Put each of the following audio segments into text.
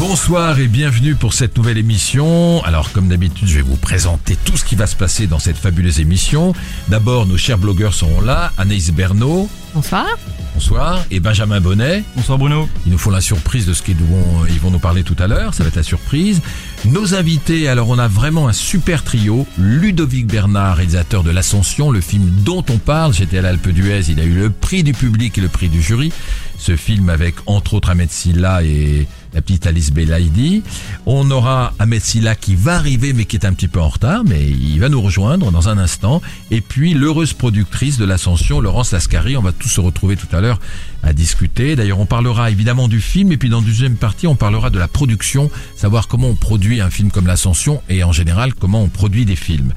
Bonsoir et bienvenue pour cette nouvelle émission. Alors comme d'habitude, je vais vous présenter tout ce qui va se passer dans cette fabuleuse émission. D'abord, nos chers blogueurs seront là, Anaïs Bernot. Bonsoir. Bonsoir. Et Benjamin Bonnet. Bonsoir Bruno. Ils nous font la surprise de ce qu'ils vont, ils vont nous parler tout à l'heure. Ça va être la surprise. Nos invités, alors on a vraiment un super trio. Ludovic Bernard, réalisateur de L'Ascension, le film dont on parle. J'étais à l'Alpe d'Huez. Il a eu le prix du public et le prix du jury. Ce film avec entre autres Ahmed Silla et la petite Alice Belaïdi. On aura Ahmed Silla qui va arriver mais qui est un petit peu en retard, mais il va nous rejoindre dans un instant. Et puis l'heureuse productrice de l'Ascension, Laurence Lascari. On va tous se retrouver tout à l'heure à discuter. D'ailleurs, on parlera évidemment du film et puis dans la deuxième partie, on parlera de la production, savoir comment on produit un film comme l'Ascension et en général comment on produit des films.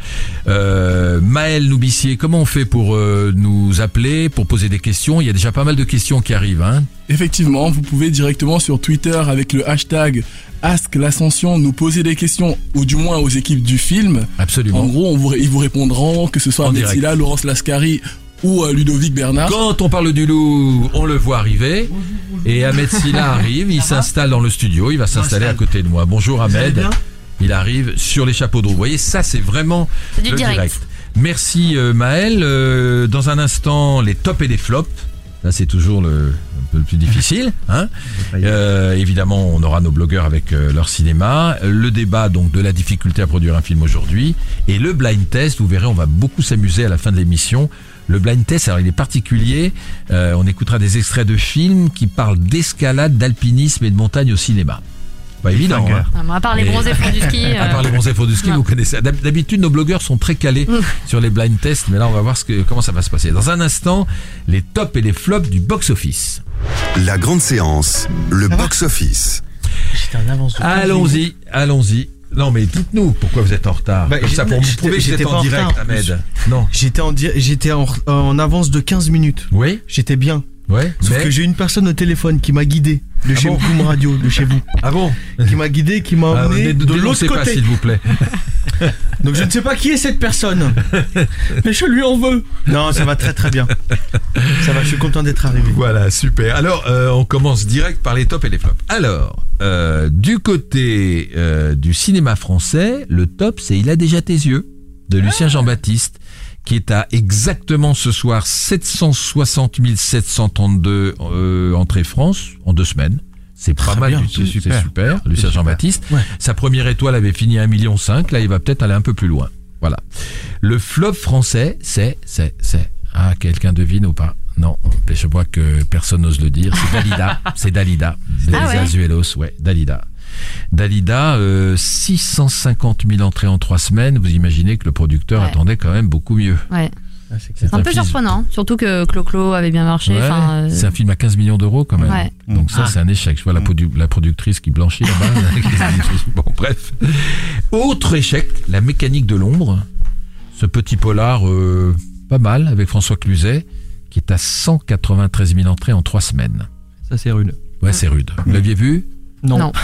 Euh, Maël Noubissier, comment on fait pour euh, nous appeler, pour poser des questions? Il y a déjà pas mal de questions qui arrivent. Hein Effectivement, vous pouvez directement sur Twitter avec le hashtag Ask l'Ascension nous poser des questions, ou du moins aux équipes du film. Absolument. En gros, on vous, ils vous répondront, que ce soit. Silla, Laurence Lascari ou euh, Ludovic Bernard. Quand on parle du loup, on le voit arriver. Et Ahmed Silla arrive, il s'installe dans le studio, il va s'installer à côté de moi. Bonjour Ahmed. Il arrive sur les chapeaux de roue. Vous voyez, ça c'est vraiment du le direct. Merci euh, Maël. Euh, dans un instant, les tops et les flops. Là, c'est toujours le, un peu le plus difficile. Hein Euh, évidemment, on aura nos blogueurs avec euh, leur cinéma. Le débat donc de la difficulté à produire un film aujourd'hui. Et le blind test, vous verrez, on va beaucoup s'amuser à la fin de l'émission. Le blind test, alors il est particulier. Euh, on écoutera des extraits de films qui parlent d'escalade, d'alpinisme et de montagne au cinéma. Pas évident. hein. À part les bronzés font du ski. À euh, part les bronzés faux du ski, non. vous connaissez. D'hab- D'habitude, nos blogueurs sont très calés sur les blind tests, mais là, on va voir ce que, comment ça va se passer. Dans un instant, les tops et les flops du box-office. La Grande Séance, le box-office. J'étais en avance de Allons-y, allons-y. Non, mais dites-nous pourquoi vous êtes en retard. Bah, Comme ça, pour me prouver que vous j'étais êtes en direct, retard, Ahmed. Non. J'étais en, j'étais en, en avance de 15 minutes. Oui, J'étais bien. Ouais. Sauf mais- que j'ai une personne au téléphone qui m'a guidé de Ah chez bon Boom Radio, de chez vous, Ah bon qui m'a guidé, qui m'a Ah, emmené de l'autre côté. s'il vous plaît. Donc je ne sais pas qui est cette personne, mais je lui en veux. Non, ça va très très bien. Ça va, je suis content d'être arrivé. Voilà, super. Alors, euh, on commence direct par les tops et les flops. Alors, euh, du côté euh, du cinéma français, le top, c'est Il a déjà tes yeux de Lucien Jean-Baptiste, qui est à exactement ce soir 760 732 euh, entrées France en deux semaines. C'est pas mal bien, du c'est tout, c'est super. super. Lucien Jean-Baptiste. Ouais. Sa première étoile avait fini à 1,5 million. Là, il va peut-être aller un peu plus loin. Voilà. Le flop français, c'est, c'est, c'est. Ah, quelqu'un devine ou pas? Non, je vois que personne n'ose le dire. C'est Dalida. c'est Dalida. Dalida ouais. Azuelos, ouais, Dalida. Dalida, euh, 650 000 entrées en trois semaines. Vous imaginez que le producteur Ouais. attendait quand même beaucoup mieux. Ouais. Ah, c'est un peu film- surprenant, surtout que Clo-Clo avait bien marché. Ouais, euh, C'est un film à 15 millions d'euros quand même. Ouais. Donc ça, Ah. c'est un échec. Je vois la, produ- la productrice qui blanchit là-bas. bon, bref. Autre échec, La mécanique de l'ombre. Ce petit polar euh, pas mal avec François Cluzet qui est à 193 000 entrées en trois semaines. Ça c'est rude. Ouais, c'est rude. Vous l'aviez vu? Non. Non.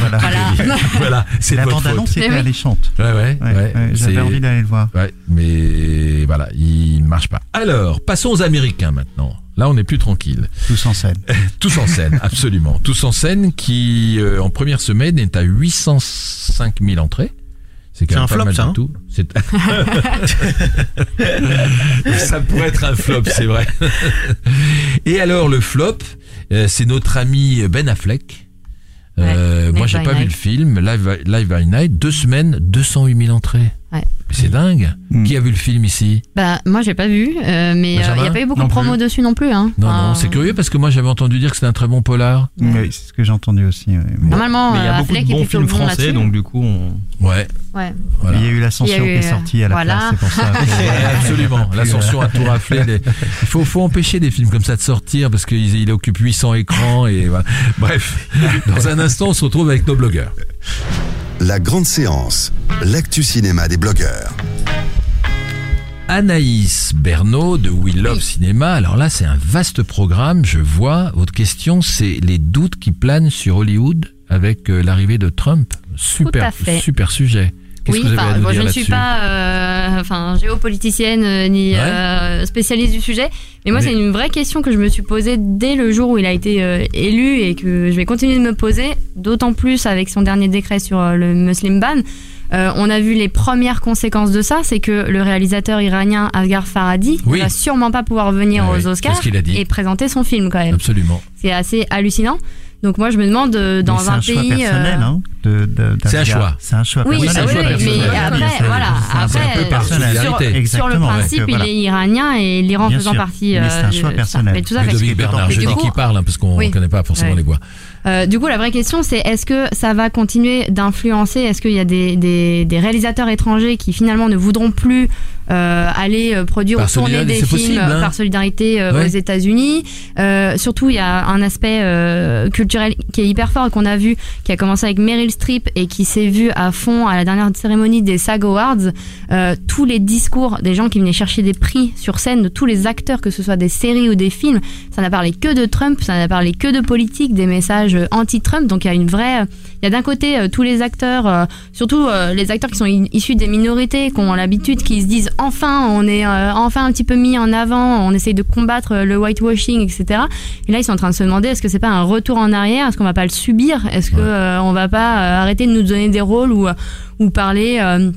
Voilà. Voilà. Voilà, c'est La bande-annonce était oui. alléchante. Ouais, ouais, Ouais, J'avais envie d'aller le voir. Ouais, mais voilà, il marche pas. Alors, passons aux Américains maintenant. Là, on est plus tranquille. Tous en scène. Tous en scène, absolument. Tous en scène qui, euh, en première semaine, est à 805 000 entrées. C'est quand C'est même un pas flop, mal ça, du hein tout. C'est- ça pourrait être un flop, c'est vrai. Et alors, le flop, euh, c'est notre ami Ben Affleck. Euh, moi, j'ai pas vu Night. le film. Live, Live by Night, deux semaines, 208 000 entrées. C'est dingue. Mm. Qui a vu le film ici Bah, moi, j'ai pas vu, euh, mais il Benjamin n'y a pas eu beaucoup de promo plus. dessus non plus. Hein. Non, Enfin, non, c'est curieux parce que moi j'avais entendu dire que c'était un très bon polar. Oui, c'est ce que j'ai entendu aussi. oui. Mais- Normalement, Mais il y a euh, beaucoup de Affleck bons films bon français, là-dessus. donc du coup, on... Ouais, Ouais. voilà. Il y a eu l'ascension Il y a eu, qui est sortie à la voilà. place, c'est pour ça. que- Ouais, absolument. L'ascension a tout raflé. Il faut, faut empêcher des films comme ça de sortir parce qu'il il occupe 800 écrans et voilà. Bref, dans un instant, on se retrouve avec nos blogueurs. La grande séance, l'actu cinéma des blogueurs. Anaïs Bernot de We Love Cinéma. Alors là, c'est un vaste programme. Je vois. Votre question, c'est les doutes qui planent sur Hollywood avec euh, l'arrivée de Trump. Super, à fait. super sujet. Oui, enfin, moi, je ne suis pas euh, enfin, géopoliticienne euh, ni Ouais. euh, spécialiste du sujet, mais moi Mais- c'est une vraie question que je me suis posée dès le jour où il a été euh, élu et que je vais continuer de me poser, d'autant plus avec son dernier décret sur le Muslim ban. On a vu les premières conséquences de ça, c'est que le réalisateur iranien Asghar Farhadi Oui. ne va sûrement pas pouvoir venir Ouais, aux oui, Oscars et présenter son film quand même. Absolument. C'est assez hallucinant. Donc moi je me demande euh, Mais dans c'est un, un choix pays personnel. euh, hein, de- de- C'est un choix. C'est un choix Oui, Oui, c'est un oui, choix oui, personnel. mais Bien après, voilà, C'est un après, choix un peu euh, personnel. sur, sur le principe, ouais, que voilà. il est iranien et l'Iran faisant sûr. partie. Mais c'est un euh, choix personnel. Mais tout à fait. Bernard, je dis qu'il parle hein, parce qu'on ne Oui. connaît pas forcément les voix. Euh, du coup, la vraie question, c'est est-ce que ça va continuer d'influencer? Est-ce qu'il y a des, des, des réalisateurs étrangers qui finalement ne voudront plus euh, aller euh, produire Par ou tourner des films possible, hein. par solidarité euh, Ouais. aux États-Unis? Euh, Surtout, il y a un aspect euh, culturel qui est hyper fort qu'on a vu, qui a commencé avec Meryl Streep et qui s'est vu à fond à la dernière cérémonie des SAG Awards. Euh, tous les discours des gens qui venaient chercher des prix sur scène, de tous les acteurs, que ce soit des séries ou des films, ça n'a parlé que de Trump, ça n'a parlé que de politique, des messages euh, anti-Trump. Donc il y a une vraie, il y a d'un côté euh, tous les acteurs, euh, surtout euh, les acteurs qui sont issus des minorités, qui ont l'habitude, qui se disent enfin on est euh, enfin un petit peu mis en avant, on essaye de combattre euh, le whitewashing, etc. Et là ils sont en train de se demander est-ce que c'est pas un retour en arrière, est-ce qu'on va pas le subir, est-ce que euh, on va pas euh, arrêter de nous donner des rôles ou ou parler euh,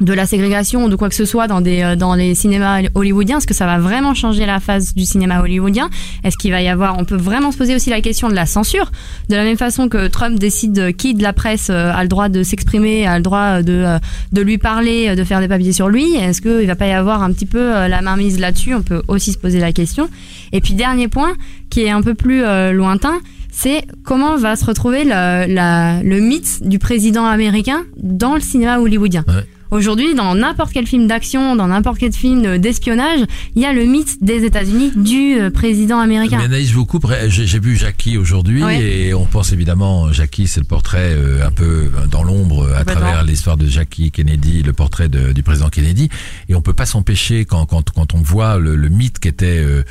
de la ségrégation ou de quoi que ce soit dans des euh, dans les cinémas hollywoodiens est-ce que ça va vraiment changer la phase du cinéma hollywoodien? Est-ce qu'il va y avoir on peut vraiment se poser aussi la question de la censure? De la même façon que Trump décide de- qui de la presse euh, a le droit de s'exprimer a le droit de euh, de lui parler de faire des papiers sur lui est-ce qu'il va pas y avoir un petit peu la mainmise là-dessus? On peut aussi se poser la question. Et puis dernier point qui est un peu plus euh, lointain c'est comment va se retrouver le, la- le mythe du président américain dans le cinéma hollywoodien? Aujourd'hui, dans n'importe quel film d'action, dans n'importe quel film euh, d'espionnage, il y a le mythe des États-Unis du euh, président américain. Mais Anaïs, je vous coupe. J'ai vu Jackie aujourd'hui Ouais. et on pense évidemment, Jackie, c'est le portrait euh, un peu dans l'ombre euh, à travers l'histoire de Jackie Kennedy, le portrait de- du président Kennedy. Et on peut pas s'empêcher quand, quand, quand on voit le, le mythe qu'était euh,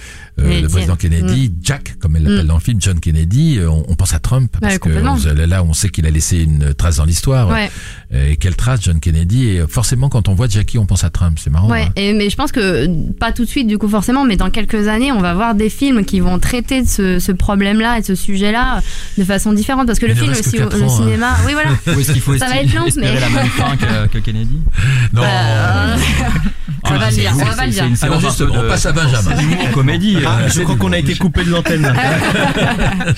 euh, le président Kennedy, Jack, comme elle l'appelle Mm. dans le film, John Kennedy, euh, on, on pense à Trump parce Ouais, que on- là, on sait qu'il a laissé une trace dans l'histoire. Ouais. Et quelle trace, John Kennedy? Et forcément, quand on voit Jackie, on pense à Trump. C'est marrant. Ouais, hein. et, mais je pense que pas tout de suite du coup forcément, mais dans quelques années, on va voir des films qui vont traiter de ce, ce problème-là et de ce sujet-là de façon différente parce que le film, aussi, le ans, hein. cinéma, oui voilà. Ou est-ce qu'il faut Ça va être long, mais- la même fin que, que Kennedy? Non. Euh, on va le dire, on va pas le dire. Une Alors justement, peu on passe à Benjamin. c'est d'humour comédie. Ah, euh, je crois qu'on a été coupé de l'antenne. là.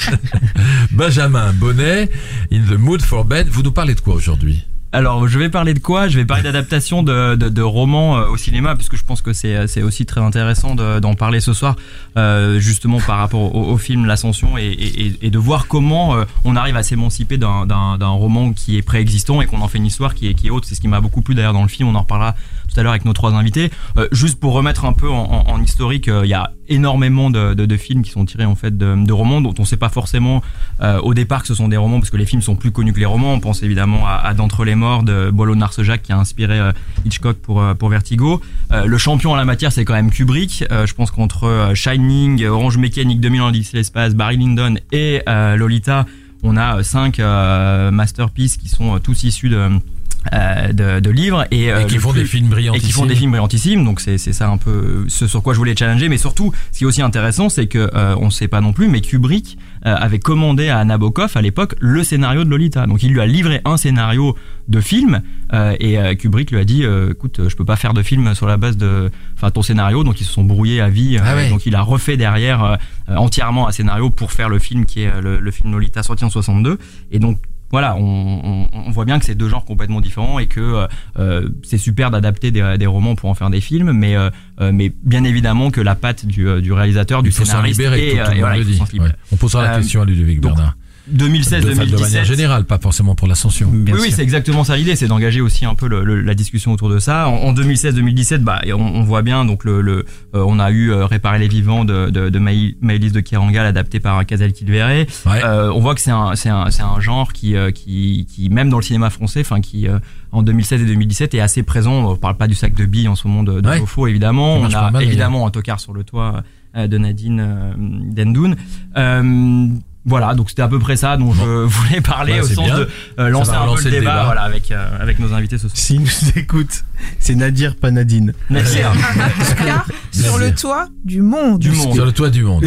Benjamin Bonnet, In the Mood for Bed. Vous nous parlez de quoi aujourd'hui? Alors, je vais parler de quoi? Je vais parler d'adaptation de, de, de romans euh, au cinéma, puisque je pense que c'est c'est aussi très intéressant de- d'en parler ce soir, euh, justement par rapport au, au film L'Ascension, et, et- et de voir comment euh, on arrive à s'émanciper d'un- d'un d'un roman qui est préexistant et qu'on en fait une histoire qui est, qui est haute. C'est ce qui m'a beaucoup plu d'ailleurs dans le film, on en reparlera tout à l'heure avec nos trois invités. Euh, juste pour remettre un peu en, historique, euh, il y a énormément de, films qui sont tirés en fait de, romans dont on ne sait pas forcément euh, au départ que ce sont des romans parce que les films sont plus connus que les romans. On pense évidemment à, D'entre les morts de de Narcejac qui a inspiré Hitchcock pour, Vertigo. Le champion en la matière c'est quand même Kubrick. Je pense qu'entre Shining, Orange Mécanique, 2000 ans d'Odyssée de l'espace, Barry Lyndon et Lolita, on a cinq masterpieces qui sont tous issus de euh, de, de livres et, euh, Et qui font plus- des films brillants. et qui font des films brillantissimes. Donc c'est c'est ça un peu ce sur quoi je voulais challenger. Mais surtout ce qui est aussi intéressant c'est que euh, on sait pas non plus mais Kubrick euh, avait commandé à Nabokov à l'époque le scénario de Lolita. Donc il lui a livré un scénario de film euh, et euh, Kubrick lui a dit euh, écoute euh, je peux pas faire de film sur la base de enfin ton scénario. Donc ils se sont brouillés à vie euh, Ah ouais. donc il a refait derrière euh, euh, entièrement un scénario pour faire le film qui est euh, le, le film Lolita sorti en 62 et donc voilà, on, on, on voit bien que c'est deux genres complètement différents et que euh, euh, c'est super d'adapter des, des romans pour en faire des films, mais euh, euh, mais bien évidemment que la patte du, euh, du réalisateur, du Il faut s'en scénariste libérer, et, tout, tout et voilà, il faut libérer. Ouais. On posera la question à Ludovic donc, Bernard. 2016, de, de 2017. manière générale, pas forcément pour l'ascension. Oui, oui, c'est exactement ça l'idée, c'est d'engager aussi un peu le- le- la discussion autour de ça. En, en 2016-2017, bah, on, on voit bien, donc le, le euh, on a eu euh, Réparer les vivants de, de, de Maëlys de Kerangal adapté par Casal Kilveret. Ouais. Euh, on voit que c'est un, c'est un, c'est un genre qui, euh, qui, qui, même dans le cinéma français, enfin, qui euh, en 2016 et 2017 est assez présent. On parle pas du sac de billes en ce moment de, de Ouais. Évidemment. On a mal, évidemment un tocard sur le toit euh, de Nadine euh, Dendoun. Voilà, donc c'était à peu près ça dont je voulais parler Bah, au sens bien. de euh, lancer un peu le débat, débat. voilà, avec, euh, avec nos invités ce soir. S'il nous écoute, c'est Nadir, pas Nadine. Merci. hein. Car sur le toit du monde. Du monde. Sur le toit du monde.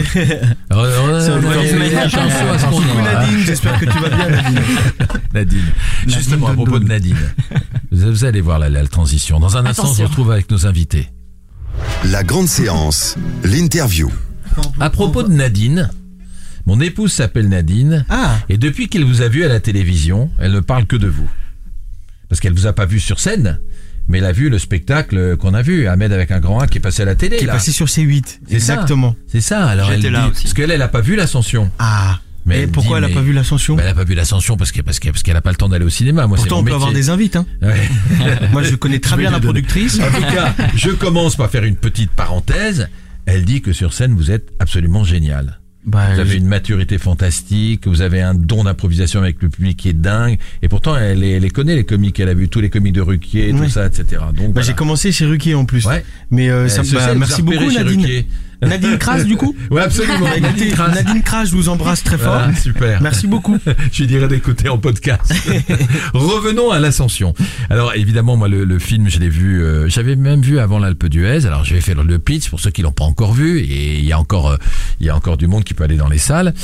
Nadine, j'espère que tu vas bien Nadine. Nadine. Justement, à Nadine propos de. Nadine, vous allez voir la, la transition. Dans un instant, on se retrouve avec nos invités. La grande séance, l'interview. À propos de Nadine, mon épouse s'appelle Nadine, Ah, et depuis qu'elle vous a vu à la télévision, elle ne parle que de vous. Parce qu'elle vous a pas vu sur scène, mais elle a vu le spectacle qu'on a vu, Ahmed avec un grand A qui est passé à la télé. qui est là. passé sur C8. C'est ça. Exactement. C'est ça, alors elle là dit- aussi. Parce qu'elle, elle a pas vu l'ascension. Ah. Mais Et elle pourquoi dit, elle a mais- pas vu l'ascension Bah, elle a pas vu l'ascension parce que parce parce qu'elle a pas le temps d'aller au cinéma. Moi, c'est Pourtant, on peut avoir des invites. Hein. Ouais. Moi, je connais très Je bien la productrice. En tout cas, je commence par faire une petite parenthèse. Elle dit que sur scène, vous êtes absolument génial. Bah, Vous avez une maturité fantastique, vous avez un don d'improvisation avec le public qui est dingue. Et pourtant, elle, les- elle les connaît, les comiques. Elle a vu tous les comiques de Ruquier, tout ça, etc. Donc, bah, voilà. j'ai commencé chez Ruquier en plus. Ouais. Mais euh, ça, bah, merci beaucoup Nadine. Ruquier. Nadine Kras du coup Ouais, absolument. Nadine Kras. Nadine Kras, je vous embrasse très fort. Voilà, super. Merci beaucoup. Je lui dirais d'écouter en podcast. Revenons à l'ascension. Alors évidemment, moi le, le film, je l'ai vu, euh, j'avais même vu avant l'Alpe d'Huez. Alors je vais faire le pitch pour ceux qui l'ont pas encore vu et il y a encore, euh, il y a encore du monde qui peut aller dans les salles.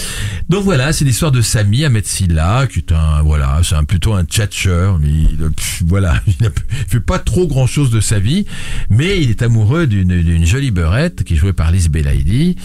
Donc voilà, c'est l'histoire de Sami Ahmed Silla, qui est un, voilà, c'est un plutôt un tchatcheur. mais il- pff, voilà, il ne fait pas trop grand chose de sa vie, mais il est amoureux d'une jolie beurette qui est jouée par Belaïdi.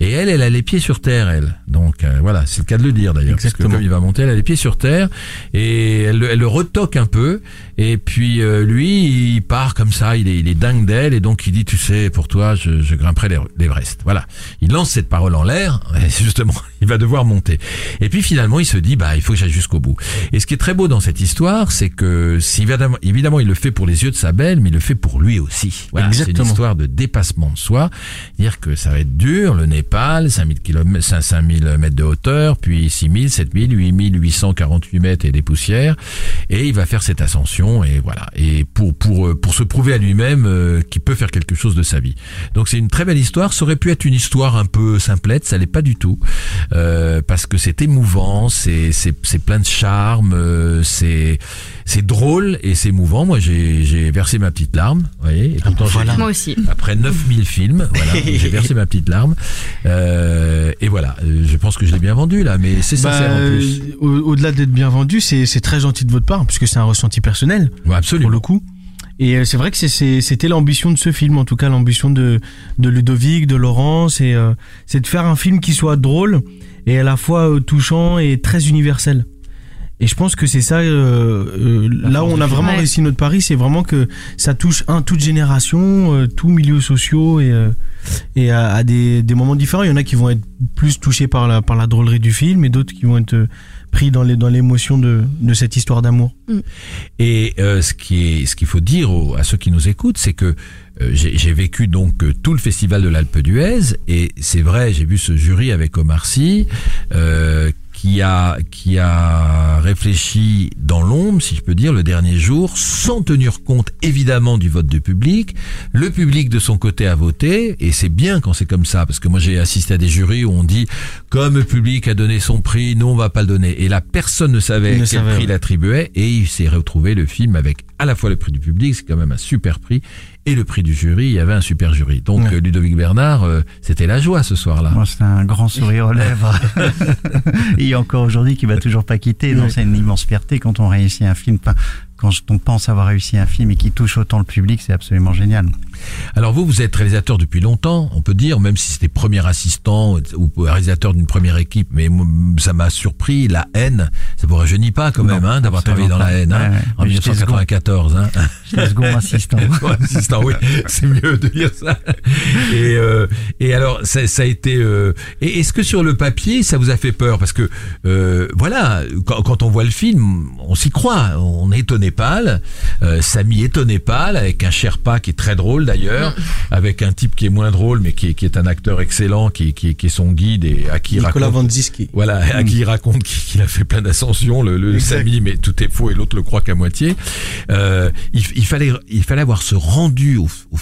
Et elle, elle a les pieds sur terre, elle. Donc euh, voilà, c'est le cas de le dire d'ailleurs. Parce que comme il va monter, elle a les pieds sur terre et elle, le- elle le retoque un peu. Et puis euh, lui, il part comme ça, il est, il est dingue d'elle et donc il dit, tu sais, pour toi, je, je grimperai l'Ever- l'Everest. Voilà. Il lance cette parole en l'air. Et justement, il va devoir monter. Et puis finalement, il se dit, bah, il faut que j'aille jusqu'au bout. Et ce qui est très beau dans cette histoire, c'est que si évidemment, évidemment, il le fait pour les yeux de sa belle, mais il le fait pour lui aussi. Voilà, c'est une histoire de dépassement de soi. Dire que ça va être dur, le Népal, 5000 km, 5000 mètres de hauteur, puis 6000, 7000, 8848 mètres et des poussières. Et il va faire cette ascension et voilà. Et pour, pour, euh, pour se prouver à lui-même euh, qu'il peut faire quelque chose de sa vie. Donc c'est une très belle histoire. Ça aurait pu être une histoire un peu simplette, ça l'est pas du tout. Euh, parce que c'est émouvant, c'est, c'est, c'est plein de charme, euh, c'est, c'est drôle et c'est émouvant. Moi, j'ai, j'ai versé ma petite larme, vous voyez. Et pourtant, voilà. Moi aussi. après 9000 films, voilà, j'ai versé ma petite larme. Euh, et voilà, euh, je pense que je l'ai bien vendu là, mais c'est sincère Bah, en plus. euh, au- Au-delà d'être bien vendu, c'est c'est très gentil de votre part, puisque c'est un ressenti personnel, Ouais, pour absolument. le coup. Et euh, c'est vrai que c'était l'ambition de ce film, en tout cas l'ambition de, de Ludovic, de Laurent, c'est euh, c'est de faire un film qui soit drôle et à la fois touchant et très universel. Et je pense que c'est ça, euh, euh, là où on a vraiment Ouais. réussi notre pari, c'est vraiment que ça touche un toute génération, euh, tous milieux sociaux et, euh, et à, à des, des moments différents. Il y en a qui vont être plus touchés par la, par la drôlerie du film et d'autres qui vont être pris dans les dans l'émotion de, de cette histoire d'amour. Et euh, ce qui est, ce qu'il faut dire aux- à ceux qui nous écoutent, c'est que euh, j'ai j'ai vécu donc euh, tout le festival de l'Alpe d'Huez et c'est vrai, j'ai vu ce jury avec Omar Sy euh, qui a qui a réfléchi dans l'ombre, si je peux dire, le dernier jour, sans tenir compte évidemment du vote du public. Le public de son côté a voté et c'est bien quand c'est comme ça parce que moi j'ai assisté à des jurys où on dit comme le public a donné son prix, nous on va pas le donner et la personne ne savait ne quel savait, prix ouais. il attribuait et il s'est retrouvé le film avec à la fois le prix du public, c'est quand même un super prix, et le prix du jury, il y avait un super jury. Donc Ouais. euh, Ludovic Bernard, euh, c'était la joie ce soir-là. Moi, c'est un grand sourire aux lèvres. Et encore aujourd'hui, qui va toujours pas quitter. Ouais. c'est une immense fierté quand on réussit un film. Quand on pense avoir réussi un film et qui touche autant le public, c'est absolument génial. Alors vous, vous êtes réalisateur depuis longtemps, on peut dire, même si c'était premier assistant ou réalisateur d'une première équipe, mais ça m'a surpris, la haine, ça vous rajeunit pas quand même, hein, d'avoir travaillé dans la haine, hein. Ouais, en Mais j'étais 1994. Hein. J'étais second assistant. Second assistant, oui, c'est mieux de dire ça. Et, euh, et alors, ça, ça a été. euh, et est-ce que sur le papier, ça vous a fait peur? Parce que euh, voilà, quand, quand on voit le film, on s'y croit. On est au Népal, euh, Samy est au Népal avec un Sherpa qui est très drôle d'ailleurs, avec un type qui est moins drôle mais qui est, qui est un acteur excellent, qui, qui, qui est son guide et à qui il Nicolas raconte. Vandziski. Voilà, à qui il raconte qu'il a fait plein d'ascensions, le, le. Samy, mais tout est faux et l'autre le croit qu'à moitié. Euh, il, il fallait, il fallait avoir ce rendu au, au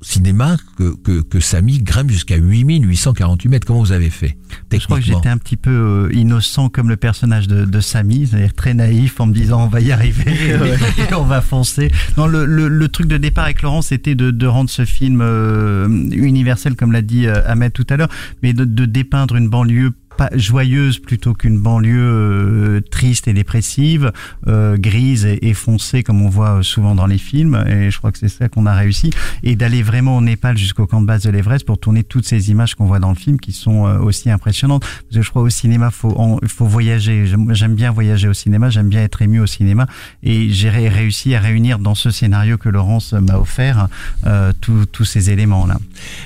cinéma que, que, que Samy grimpe jusqu'à 8848 mètres. Comment vous avez fait Je crois que j'étais un petit peu euh, innocent comme le personnage de, de Samy, c'est-à-dire très naïf en me disant on va y arriver et on va foncer. Non, le, le, le truc de départ avec Laurent, c'était de, de rendre ce film euh, universel, comme l'a dit euh, Ahmed tout à l'heure, mais de, de dépeindre une banlieue joyeuse plutôt qu'une banlieue euh, triste et dépressive, euh, grise et, et foncée comme on voit souvent dans les films. Et je crois que c'est ça qu'on a réussi. Et d'aller vraiment au Népal jusqu'au camp de base de l'Everest pour tourner toutes ces images qu'on voit dans le film qui sont euh, aussi impressionnantes. Parce que je crois au cinéma, faut faut voyager. J'aime bien voyager au cinéma, j'aime bien être ému au cinéma. Et j'ai ré- réussi à réunir dans ce scénario que Laurence m'a offert euh, tous tous ces éléments là.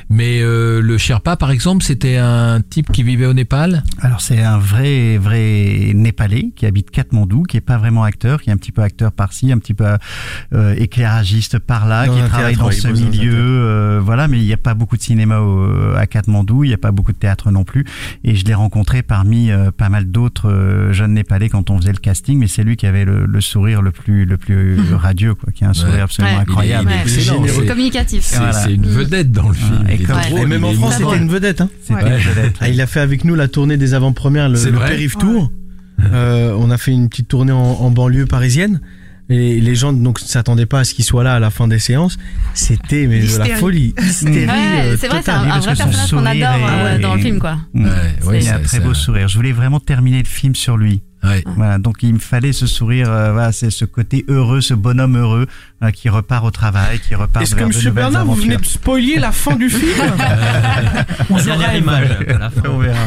Mais euh, le Sherpa, par exemple, c'était un type qui vivait au Népal? Alors c'est un vrai vrai népalais qui habite Katmandou, qui est pas vraiment acteur, qui est un petit peu acteur par-ci, un petit peu euh, éclairagiste par-là, qui travaille théâtre, dans oui, ce milieu, euh, voilà. Mais il n'y a pas beaucoup de cinéma au- à Katmandou, il n'y a pas beaucoup de théâtre non plus. Et je l'ai rencontré parmi euh, pas mal d'autres euh, jeunes népalais quand on faisait le casting, mais c'est lui qui avait le, le sourire le plus le plus radieux, quoi, qui a un sourire Ouais. absolument Ouais. incroyable. Il est- il est Ouais. excellent, C'est c'est- communicatif. C'est Voilà. c'est une vedette dans le film. Et comme- même en France, c'était une vedette. Hein. C'était Ouais. une vedette. Ah, il a fait avec nous la tournée des avant-premières, le, le Périph' Tour. Euh, on a fait une petite tournée en, en banlieue parisienne. Et les gens donc ne s'attendaient pas à ce qu'il soit là à la fin des séances. C'était mais de la folie. Hystérie, Ouais, euh, c'est vrai, c'est un, un vrai personnage qu'on sourire adore est- euh, dans le film, quoi. Ouais, ouais, il a un très beau sourire. Je voulais vraiment terminer le film sur lui. Ouais. Voilà, donc il me fallait ce sourire, euh, voilà, c'est ce côté heureux, ce bonhomme heureux euh, qui repart au travail, qui repart Est-ce que de nouvelles Bernard, vous venez de spoiler la fin du film Dernière image à la fin. On verra.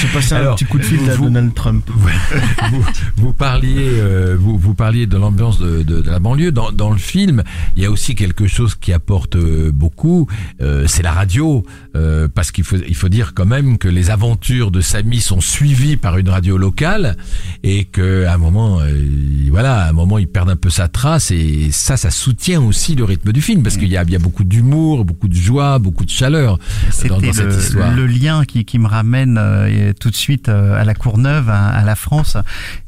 J'ai passé un Alors, petit coup de fil à vous- Donald Trump. vous, vous parliez, euh, vous, vous parliez de l'ambiance de, de, de la banlieue. Dans, dans le film, il y a aussi quelque chose qui apporte euh, beaucoup, euh, c'est la radio, euh, parce qu'il faut, il faut dire quand même que les aventures de Samy sont suivies par une radio locale et que à un moment, euh, voilà, à un moment, il perd un peu sa trace et ça, ça soutient aussi le rythme du film parce qu'il y a, il y a beaucoup d'humour, beaucoup de joie, beaucoup de chaleur dans, dans cette histoire. le, le lien qui, qui me ramène euh, tout de suite euh, à la Courneuve, à, à la France.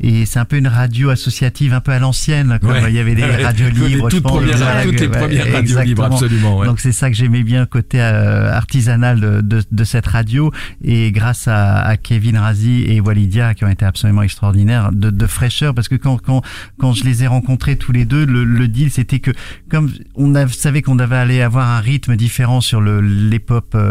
Et c'est un peu une radio associative, un peu à l'ancienne, comme Ouais. il y avait des Ouais. radios Toutes libres. je toutes pense, premières- voilà, toutes les ouais, premières radios libres, absolument. Donc c'est ça que j'aimais bien, le côté euh, artisanal de, de, de cette radio. Et grâce à, à Kevin Razi et Walidia, qui ont été absolument extraordinaires, de, de fraîcheur, parce que quand, quand, quand je les ai rencontrés tous les deux, le, le deal, c'était que comme on a- savait qu'on devait aller avoir un rythme différent sur euh,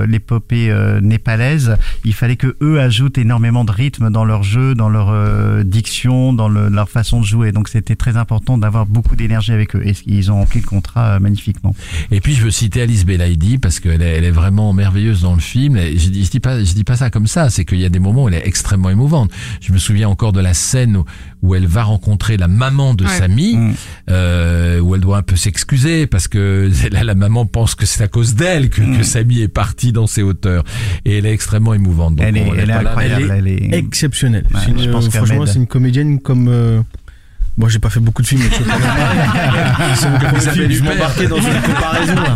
l'épopée euh, népalaise, il fallait que eux ajoutent énormément de rythme dans leur jeu, dans leur euh, diction, dans le- leur façon de jouer. Donc c'était très important d'avoir beaucoup d'énergie avec eux. Et ils ont rempli le contrat euh, magnifiquement. Et puis je veux citer Alice Belaïdi parce qu'elle est, elle est vraiment merveilleuse dans le film. Je, dis- dis pas, dis pas ça comme ça. C'est qu'il y a des moments où elle est extrêmement émouvante. Je me souviens encore de la scène où, où elle va rencontrer la maman de Ouais. Samy, Mm. euh, où elle doit un peu s'excuser parce que là, la maman pense que c'est à cause d'elle que, que Mm. Samy est parti dans ses hauteurs. Et elle est extrêmement émouvante. Donc, elle est, elle est incroyable. Elle est, Exceptionnel. Ouais, C'est une- je pense franchement, c'est une comédienne comme. euh, Bon, j'ai pas fait beaucoup de films, Isabelle film, je Huppert. m'embarquais dans une comparaison. là.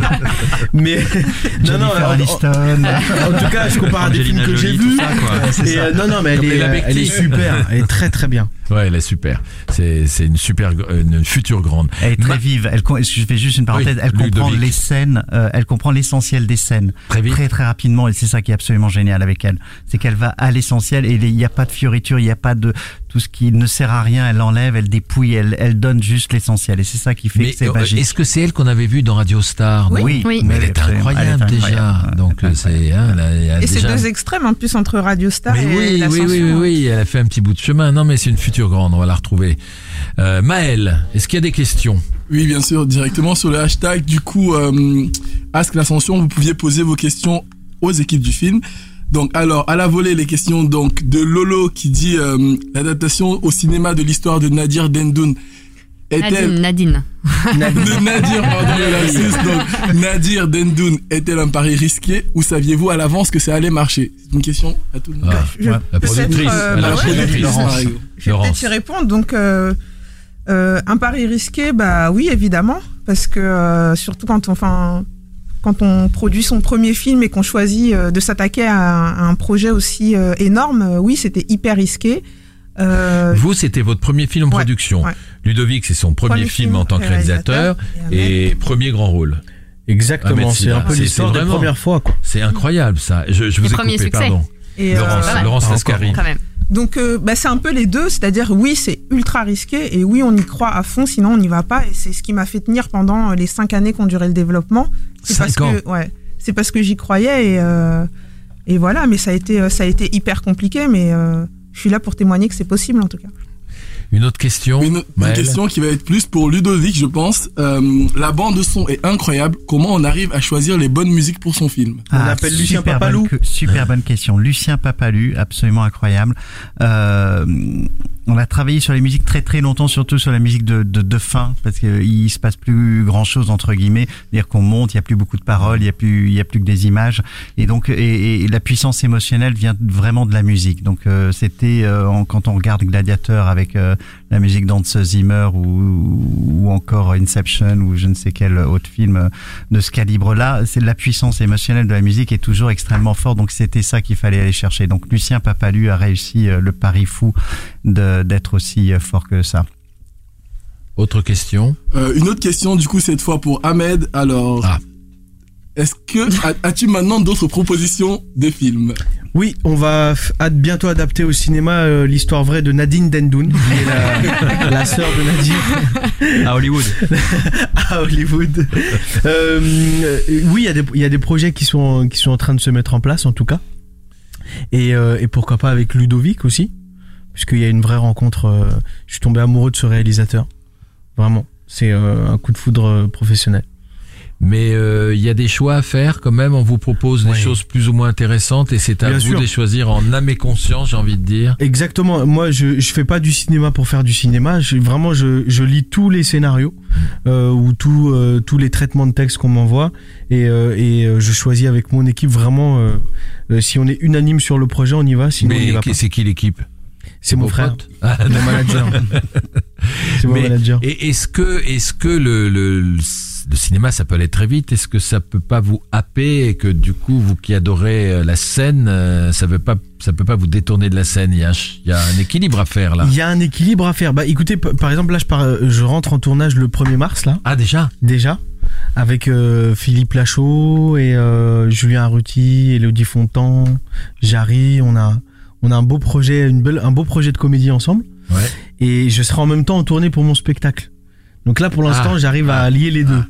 Mais non, non, en- en, tout cas, je compare à des films que j'ai vus. ça, euh, non, non, mais elle est, euh, elle est Becti. super. Elle est très très bien. Ouais, elle est super. C'est, c'est une super, une future grande. Elle est très Ma- vive. Elle, je fais juste une parenthèse. Oui, elle comprend Ludovic. les scènes. euh, elle comprend l'essentiel des scènes Très vite. très très rapidement. Et c'est ça qui est absolument génial avec elle. C'est qu'elle va à l'essentiel et il n'y a pas de fioriture, il n'y a pas de tout ce qui ne sert à rien. Elle enlève, elle dépouille, elle, elle donne juste l'essentiel. Et c'est ça qui fait Mais que c'est euh, magique. est-ce que c'est elle qu'on avait vue dans Radio Star Oui, Oui. Mais elle est incroyable, Elle est déjà. Donc c'est hein, là, il y a Et c'est déjà- deux extrêmes en plus entre Radio Star Mais et oui, oui, l'Ascension. oui, oui, oui, elle a fait un petit bout de chemin. Non, mais c'est une future grande, on va la retrouver. Euh, Maëlle, est-ce qu'il y a des questions? Oui, bien sûr, directement sur le hashtag. Du coup, euh, Ask l'Ascension, vous pouviez poser vos questions aux équipes du film. Donc, alors, à la volée, les questions donc de Lolo qui dit euh, l'adaptation au cinéma de l'histoire de Nadir Dendoun est-elle Nadine, Nadine. de Nadir, pardon, le lapsus. donc Nadir Dendoun est-elle un pari risqué ou saviez-vous à l'avance que ça allait marcher? C'est une question à tout le monde. Ah, Je- la peut-être, productrice, euh, la bah ouais, productrice, Laurence. Laurence. Je vais peut-être y répondre. Donc, euh, euh, un pari risqué, bah oui, évidemment, parce que euh, surtout quand on, enfin, quand on produit son premier film et qu'on choisit euh, de s'attaquer à, un- à un projet aussi euh, énorme, euh, oui, c'était hyper risqué. Euh, Vous, c'était votre premier film en Ouais, production. ouais. Ludovic, c'est son premier, Premier film, film en tant que réalisateur et premier grand rôle. Ah, Exactement, mais c'est un peu l'histoire c'est de la première fois. Quoi. C'est incroyable ça. Je, je vous ai coupé, succès. pardon. et, Laurence, euh, Laurence Lascari. quand même. Donc, euh, bah, c'est un peu les deux, c'est-à-dire oui, c'est ultra risqué et oui, on y croit à fond, sinon on n'y va pas. Et c'est ce qui m'a fait tenir pendant les cinq années qu'ont duré le développement. C'est parce ans. que, ouais, c'est parce que j'y croyais et euh, et voilà. Mais ça a été, euh, ça a été hyper compliqué, mais euh, je suis là pour témoigner que c'est possible en tout cas. Une autre question Une, une question qui va être plus pour Ludovic, je pense. Euh, la bande de son est incroyable. Comment on arrive à choisir les bonnes musiques pour son film? On appelle Lucien Papalou. bonne super bonne question. Lucien Papalou, absolument incroyable. Euh, on a travaillé sur les musiques très très longtemps, surtout sur la musique de, de, de fin, parce qu'il se passe plus grand chose entre guillemets. C'est-à-dire qu'on monte, il y a plus beaucoup de paroles, il y a plus, il y a plus que des images, et donc et, et la puissance émotionnelle vient vraiment de la musique. Donc euh, c'était euh, quand on regarde Gladiateur avec euh, la musique d'Hans Zimmer ou, ou encore Inception ou je ne sais quel autre film de ce calibre-là, c'est la puissance émotionnelle de la musique est toujours extrêmement forte. Donc c'était ça qu'il fallait aller chercher. Donc Lucien Papalu a réussi euh, le pari fou de- d'être aussi euh, fort que ça. Autre question Euh, Une autre question, du coup, cette fois pour Ahmed. Alors, Ah. est-ce que as- as-tu maintenant d'autres propositions de films? Oui, on va bientôt adapter au cinéma euh, l'histoire vraie de Nadine Dendoun, qui est la, la sœur de Nadine À Hollywood. à Hollywood. Euh, oui, il y, a des- il y a des projets qui sont, qui sont en train de se mettre en place, en tout cas. Et, euh, et pourquoi pas avec Ludovic aussi, puisqu'il y a une vraie rencontre. je suis tombé amoureux de ce réalisateur. Vraiment. C'est un coup de foudre professionnel. Mais euh, il y a des choix à faire quand même. On vous propose des choses plus ou moins intéressantes et c'est à Bien vous sûr. de les choisir en âme et conscience, j'ai envie de dire. Exactement. Moi, je je fais pas du cinéma pour faire du cinéma. Je, vraiment, je, je lis tous les scénarios euh, ou tout, euh, tous les traitements de texte qu'on m'envoie et, euh, et euh, je choisis avec mon équipe vraiment. si on est unanime sur le projet, on y va. Sinon, on y Mais va c'est qui l'équipe? C'est mon frère, Ah, mon manager. C'est mon Mais- manager. Et est-ce que, est-ce que le, le, le cinéma, ça peut aller très vite Est-ce que ça peut pas vous happer et que du coup, vous qui adorez euh, la scène, euh, ça veut pas, ça peut pas vous détourner de la scène? Il y a un, ch- il y a un équilibre à faire là. Il y a un équilibre à faire. Bah, écoutez, par exemple, là, je, pars, euh, je rentre en tournage le 1er mars, là, Ah déjà? Déjà, avec euh, Philippe Lachaud et euh, Julien Arruti, Elodie Fontan, Jarry. On a, on a un beau projet, une belle, un beau projet de comédie ensemble. Ouais. Et je serai en même temps en tournée pour mon spectacle. Donc là, pour l'instant, Ah. j'arrive à Ah. lier les deux.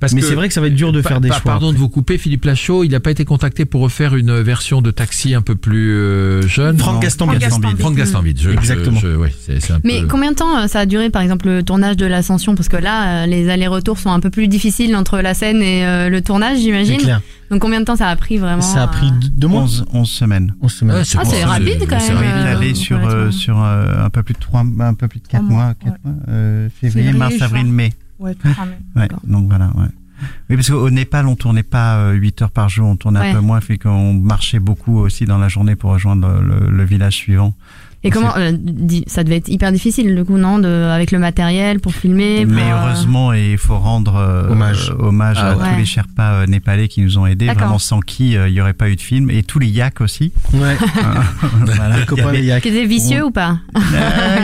Parce Mais que- c'est vrai que ça va être dur de Pa- faire des pa- choix. Pardon après. de vous couper, Philippe Lachaud, il n'a pas été contacté pour refaire une version de Taxi un peu plus euh, jeune Franck Gastambide. Franck Gastambide. Je, Exactement. je- je- ouais, c'est c'est un Mais peu... combien de temps euh, ça a duré, par exemple, le tournage de l'Ascension? Parce que là, euh, les allers-retours sont un peu plus difficiles entre la scène et euh, le tournage, C'est j'imagine. clair. Donc combien de temps ça a pris vraiment Ça a pris deux mois. 11, 11 semaines. 11 semaines. Ouais, Ah, c'est bon, rapide, quand c'est même. Euh, allé sur euh, sur euh, un peu plus de trois, un peu plus de quatre Trois mois, mois, quatre ouais. mois, euh, février, Février, mars, avril, mai. Ouais, tout cramé. Ouais, D'accord. donc voilà, ouais. Oui, parce qu'au Népal, on tournait pas euh, 8 heures par jour, on tournait Ouais. un peu moins, fait qu'on marchait beaucoup aussi dans la journée pour rejoindre le village suivant. Et comment euh, ça devait être hyper difficile du coup non de avec le matériel pour filmer. Mais pour, euh, heureusement, et il faut rendre euh, Hommage. euh, hommage Ah à ouais. tous les Sherpas euh, népalais qui nous ont aidés, D'accord. vraiment sans qui euh, il n'y aurait pas eu de film, et tous les Yaks aussi. Ouais. Voilà. Les copains, les yaks. Qui étaient vicieux ou pas?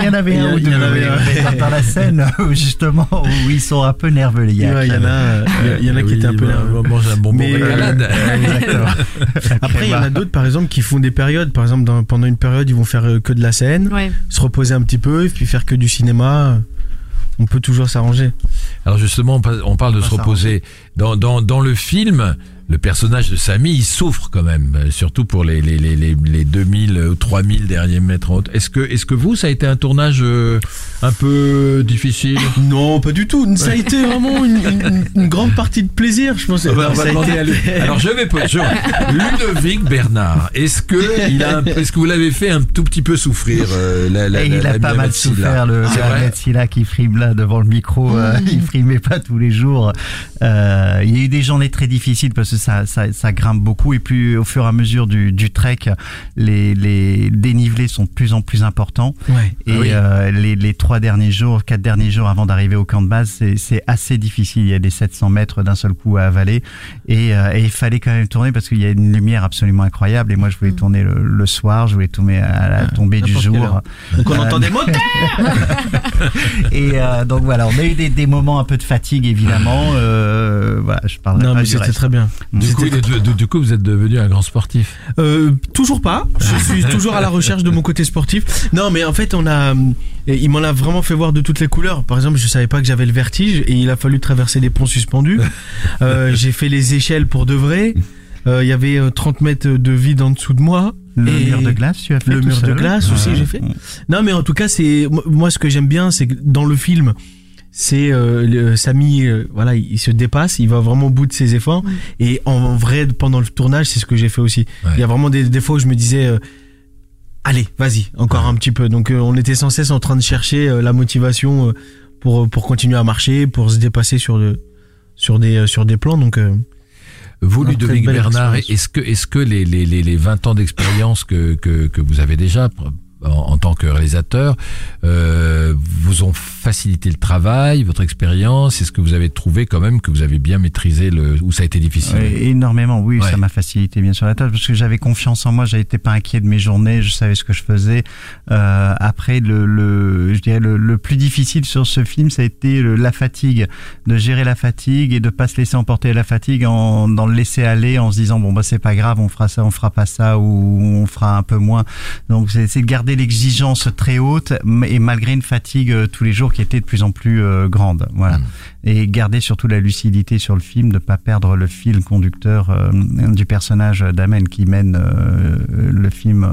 Il y en avait un a- ou il y deux en avait oui, un. oui, dans la scène où justement où ils sont un peu nerveux les Yaks. Ouais, Il y en a, euh, il y en a qui étaient un peu Oui, nerveux. mange un bonbon. Après, il y en a d'autres, par exemple, qui font des périodes. Par exemple, pendant une période, ils vont faire que de la scène, Ouais. se reposer un petit peu, et puis faire que du cinéma. On peut toujours s'arranger. Alors justement, on pa- on parle de On se reposer. Dans, dans, dans le film, le personnage de Samy, il souffre quand même, euh, surtout pour les, les, les, les, les 2000 ou 3000 derniers mètres en haute. Est-ce que, est-ce que vous, ça a été un tournage euh, un peu difficile? Non, pas du tout. Ça a été vraiment une, une- une grande partie de plaisir, je pense. Ah bah, on va Ça a été- à lui. Alors je vais poser. je- Ludovic Bernard, est-ce que il a, un- est-ce que vous l'avez fait un tout petit peu souffrir euh, la, la, Et la- il a la- pas mal Matsila souffert, le Silla qui frime là devant le micro. euh, il frimait pas tous les jours. Euh, il y a eu des journées très difficiles parce que ça, ça, ça grimpe beaucoup. Et puis au fur et à mesure du, du trek, les, les dénivelés sont de plus en plus importants. Ouais. Et Ah oui. euh, les, les trois derniers jours, quatre derniers jours avant d'arriver au camp de base, c'est- assez difficile. Il y a des 700 mètres d'un seul coup à avaler. Et, euh, et il fallait quand même tourner parce qu'il y a une lumière absolument incroyable. Et moi, je voulais tourner le, le soir, je voulais tourner à la tombée du jour. Donc on Euh, entend des moteurs et euh, donc voilà, on a eu des, des moments un peu de fatigue évidemment. Euh, voilà, je parlerai Non, pas mais c'était très bien. Du coup, C'était- du, coup, vous êtes devenu un grand sportif. Euh, toujours pas. Je suis toujours à la recherche de mon côté sportif. Non, mais en fait, on a, euh, il m'en a vraiment fait voir de toutes les couleurs. Par exemple, je savais pas que j'avais le vertige et il a fallu traverser des ponts suspendus. Euh, j'ai fait les échelles pour de vrai. Euh, Il y avait euh, 30 mètres de vide en dessous de moi. Le Et mur de glace, tu as fait Le tout mur de glace aussi, Ouais. j'ai fait. Non, mais en tout cas, c'est moi- moi ce que j'aime bien, c'est que dans le film, c'est euh, le- Samy, euh, voilà, il, il se dépasse, il va vraiment au bout de ses efforts. Et en vrai, pendant le tournage, c'est ce que j'ai fait aussi. Ouais. Il y a vraiment des, des fois où je me disais, euh, allez, vas-y, encore un petit peu. Donc, euh, on était sans cesse en train de chercher euh, la motivation pour pour continuer à marcher, pour se dépasser sur de sur des sur des plans. Donc, euh, Vous, Ludovic Bernard, est-ce que, est-ce que les, les, les, les 20 ans d'expérience que, que, que vous avez déjà en, en tant que réalisateur euh, vous ont facilité le travail, votre expérience Est-ce que vous avez trouvé quand même que vous avez bien maîtrisé le ou ça a été difficile? Énormément, oui, Ouais. ça m'a facilité bien sûr la tâche parce que j'avais confiance en moi, j'étais pas inquiet de mes journées, je savais ce que je faisais. Euh, après, le, le, je dirais le, le plus difficile sur ce film, ça a été le- la fatigue, de gérer la fatigue et de pas se laisser emporter à la fatigue en dans le laisser aller en se disant bon bah c'est pas grave, on fera ça, on fera pas ça ou on fera un peu moins. Donc c'est c'est de garder l'exigence très haute et malgré une fatigue euh, tous les jours qui était de plus en plus euh, grande. Voilà Mm. et garder surtout la lucidité sur le film, de pas perdre le fil conducteur euh, du personnage d'Amen qui mène le film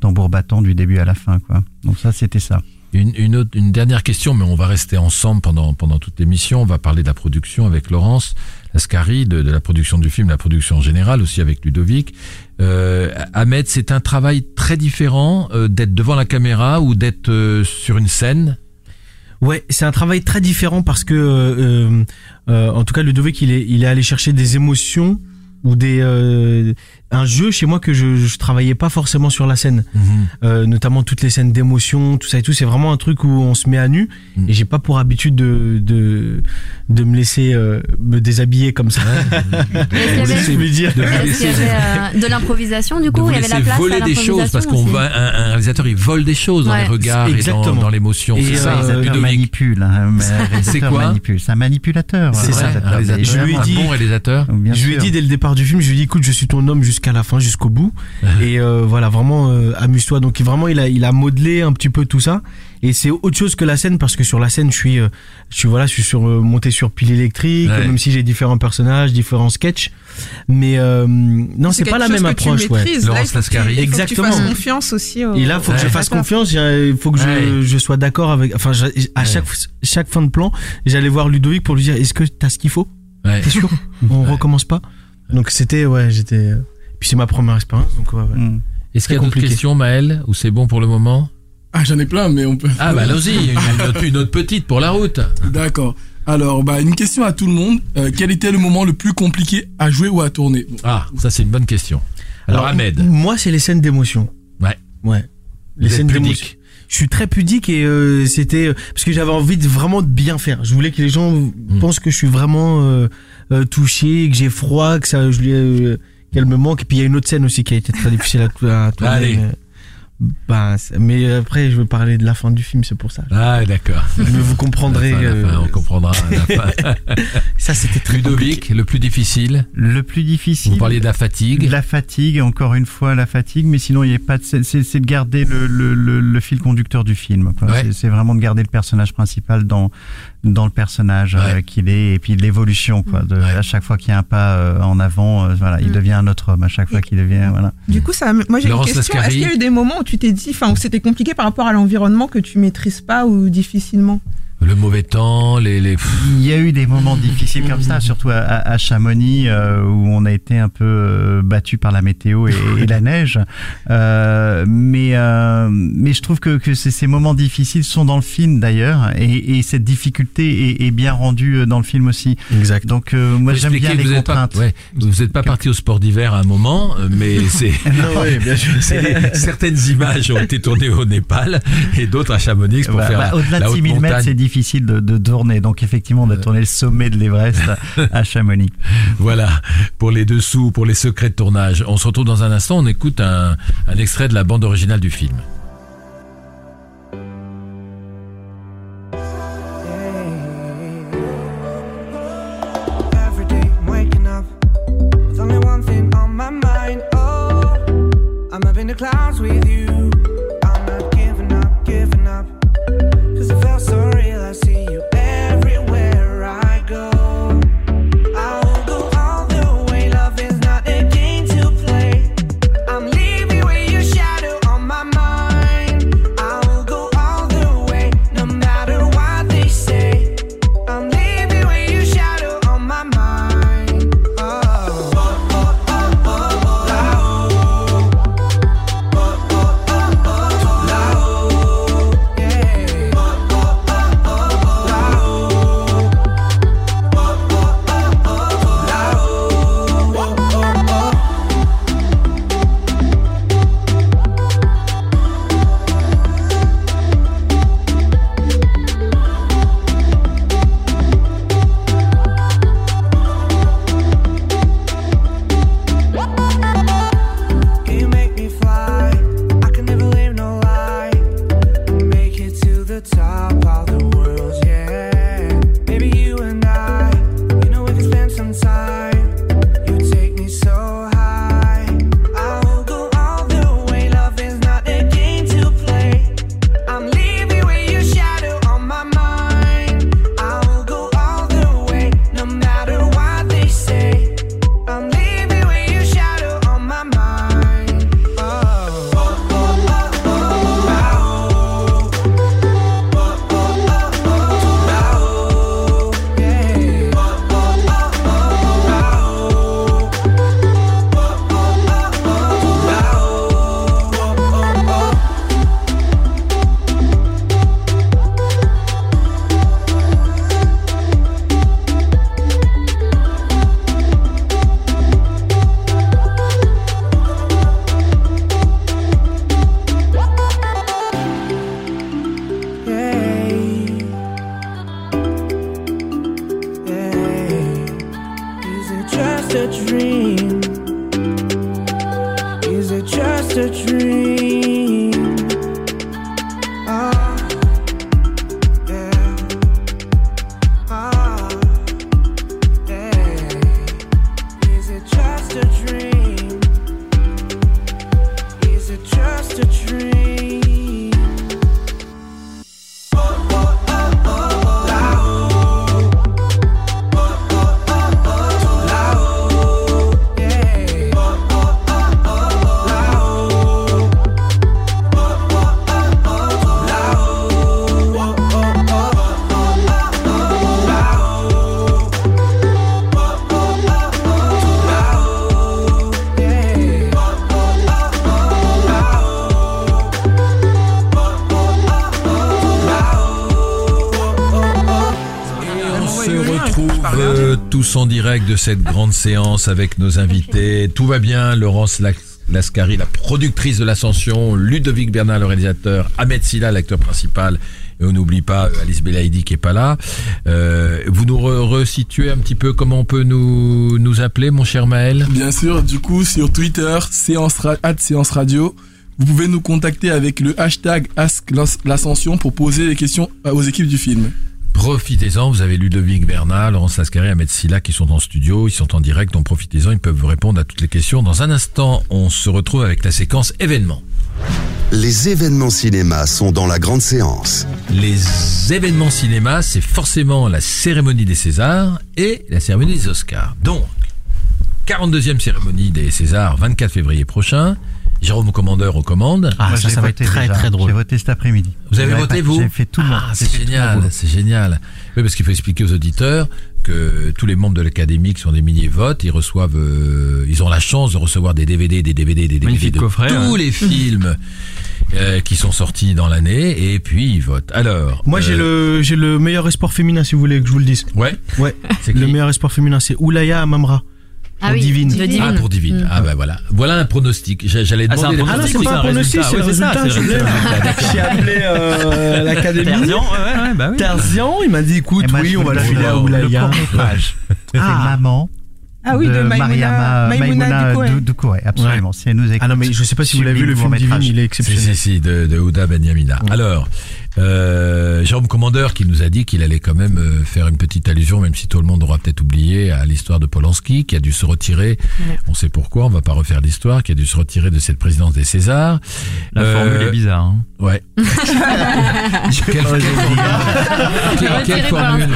tambour battant du début à la fin. Quoi. Donc ça, c'était ça. Une, une, autre, une dernière question, mais on va rester ensemble pendant, pendant toute l'émission. On va parler de la production avec Laurence Lascari, de, la production du film, la production en général, aussi avec Ludovic. Euh, Ahmed, c'est un travail très différent euh, d'être devant la caméra ou d'être euh, sur une scène? Ouais, c'est un travail très différent parce que, en tout cas, Ludovic, il est, il est allé chercher des émotions ou des un jeu chez moi que je, je travaillais pas forcément sur la scène, euh, notamment toutes les scènes d'émotion, tout ça et tout. C'est vraiment un truc où on se met à nu Mhm. et j'ai pas pour habitude de de de me laisser euh, me déshabiller comme ça. De euh, de l'improvisation du coup? Il y avait la place à voler des choses parce qu'on va un, un réalisateur il vole des choses dans les regards et dans, l'émotion. C'est ça, euh, manipule. hein, C'est quoi? manipule. C'est un manipulateur. C'est ça, un réalisateur, Je lui ai un dit- bon réalisateur. Je lui ai dit dès le départ du film, je lui ai dit écoute, je suis ton homme jusqu'à la fin, jusqu'au bout. et euh, voilà, vraiment euh, amuse-toi. Donc vraiment, il a il a modelé un petit peu tout ça. Et c'est autre chose que la scène parce que sur la scène, je suis euh, je suis voilà, je suis sur euh, monté sur pile électrique, Ouais. même si j'ai différents personnages, différents sketchs. Mais euh, non, c'est pas la même approche. Ouais. Laurence Lascari. il faut que tu Exactement. confiance aussi. au- Et là, faut que je fasse confiance. Il faut que je, Ouais. je sois d'accord avec. Enfin, je- à Ouais. chaque chaque fin de plan, j'allais voir Ludovic pour lui dire est-ce que t'as ce qu'il faut? Ouais. T'es sûr? On recommence pas? Donc c'était ouais, j'étais. Puis c'est ma première expérience, donc ouais. ouais. Mm. Est-ce qu'il y a d'autres compliqué. questions, Maël, ou c'est bon pour le moment? Ah, j'en ai plein, mais on peut. Ah bah allons-y, une, une autre, une autre petite pour la route. D'accord. Alors, bah, une question à tout le monde. Euh, quel était le moment le plus compliqué à jouer ou à tourner? Bon, Ah, ça c'est une bonne question. Alors, Ahmed, Moi, c'est les scènes d'émotion. Ouais. Ouais. Les Vous scènes d'émotion. Je suis très pudique et euh, c'était euh, parce que j'avais envie de vraiment de bien faire. Je voulais que les gens Hmm. pensent que je suis vraiment euh, euh, touché, que j'ai froid, que ça, je lui, euh, qu'elle me manque. Et puis il y a une autre scène aussi qui a été très difficile à, à tourner. Allez. mais Ben, c'est- mais après, je veux parler de la fin du film, c'est pour ça. Ah, d'accord. Mais vous comprendrez. La fin, la fin, euh, on comprendra. à la fin. Ça, c'était très Ludovic, le plus difficile. Le plus difficile. Vous parliez de la fatigue. La fatigue, encore une fois, la fatigue, mais sinon, il n'y a pas de, c'est, c'est- c'est de garder le, le, le, le fil conducteur du film. quoi. Ouais. C'est, c'est vraiment de garder le personnage principal dans, dans le personnage euh, qu'il est, et puis l'évolution, quoi. De, À chaque fois qu'il y a un pas euh, en avant, euh, voilà, il Mm. devient un autre homme. À chaque fois qu'il devient, voilà. Du coup, ça, moi j'ai une question. Est-ce qu'il y a eu des moments où tu t'es dit, enfin, où c'était compliqué par rapport à l'environnement que tu maîtrises pas ou difficilement? Le mauvais temps, les. les... Il y a eu des moments difficiles comme ça, surtout à, Chamonix, euh, où on a été un peu euh, battu par la météo et, et la neige. Euh, mais, euh, mais je trouve que, que ces, moments difficiles sont dans le film d'ailleurs, et, et cette difficulté est, est bien rendue dans le film aussi. Exact. Donc euh, moi j'aime bien les vous pas, contraintes. ouais, vous n'êtes pas parti au sport d'hiver à un moment, mais c'est certaines images ont été tournées au Népal et d'autres à Chamonix pour Bah, faire bah, la- Au-delà la de haute 6000 mètres, montagne. c'est difficile de, de tourner. Donc effectivement, on a tourné le sommet de l'Everest à, à Chamonix. Voilà, pour les dessous, pour les secrets de tournage. On se retrouve dans un instant, on écoute un, un extrait de la bande originale du film. Every day I'm dream? De cette grande séance avec nos invités. Tout va bien, Laurence Lascari, la productrice de l'Ascension, Ludovic Bernard, le réalisateur, Ahmed Silla, l'acteur principal, et on n'oublie pas euh, Alice Belaïdi qui est pas là. Euh, vous nous re- resituez un petit peu comment on peut nous, nous appeler, mon cher Maël? Bien sûr, du coup, sur Twitter, séance, séance radio. vous pouvez nous contacter avec le hashtag Ask l'Ascension pour poser les questions aux équipes du film. Profitez-en, vous avez Ludovic Bernal, Laurence Lascaré, Ahmed Silla qui sont en studio, ils sont en direct, donc profitez-en, ils peuvent vous répondre à toutes les questions. Dans un instant, on se retrouve avec la séquence événements. Les événements cinéma sont dans la grande séance. Les événements cinéma, c'est forcément la cérémonie des Césars et la cérémonie des Oscars. Donc, 42e cérémonie des Césars, 24 février prochain. Jérôme Commandeur aux commandes. Ah, Moi, ça, ça va être très déjà. très drôle. J'ai voté cet après-midi. Vous avez voté, vous J'ai fait tout le monde. Ah, J'ai c'est génial, c'est génial. Oui, parce qu'il faut expliquer aux auditeurs que tous les membres de l'académie qui sont des milliers votent, ils reçoivent, euh, ils ont la chance de recevoir des DVD, des DVD, des DVD Magnifique de coffret, tous les films euh, qui sont sortis dans l'année, et puis ils votent. Alors, Moi, j'ai euh, le j'ai le meilleur espoir féminin, si vous voulez que je vous le dise. ouais, Ouais. Le meilleur espoir féminin, c'est Oulaya Amamra. Ah oui, Divine. de Divine. Ah pour Divine. Mm. Ah bah voilà, voilà un pronostic. J'a- J'allais Ah, c'est un demander. Ah non, c'est pas un c'est un pronostic, c'est c'est ça, résultat. c'est le J'ai appelé- résultat. J'ai appelé euh, l'académie. Terzian, ouais, ouais, bah oui. Terzian, il m'a dit écoute, moi, oui, on va le donne filer à le Oulaya. court-métrage. C'est Ah. maman. Ah oui, de, Maïmouna, Mariama, Ducoé. Dou- Doucouré, absolument. Si elle nous écoute. Ah non, mais je sais pas si vous l'avez vu, le film Divine, il est Si, exceptionnel. si, si, de, de Ouda Benyamina. Alors, euh, Jérôme Commandeur qui nous a dit qu'il allait quand même euh, faire une petite allusion, même si tout le monde aura peut-être oublié, à l'histoire de Polanski, qui a dû se retirer. Ouais. On sait pourquoi, on va pas refaire l'histoire, qui a dû se retirer de cette présidence des Césars. La Euh, formule est bizarre. hein. Ouais. quelle, quelle formule Quelle- formule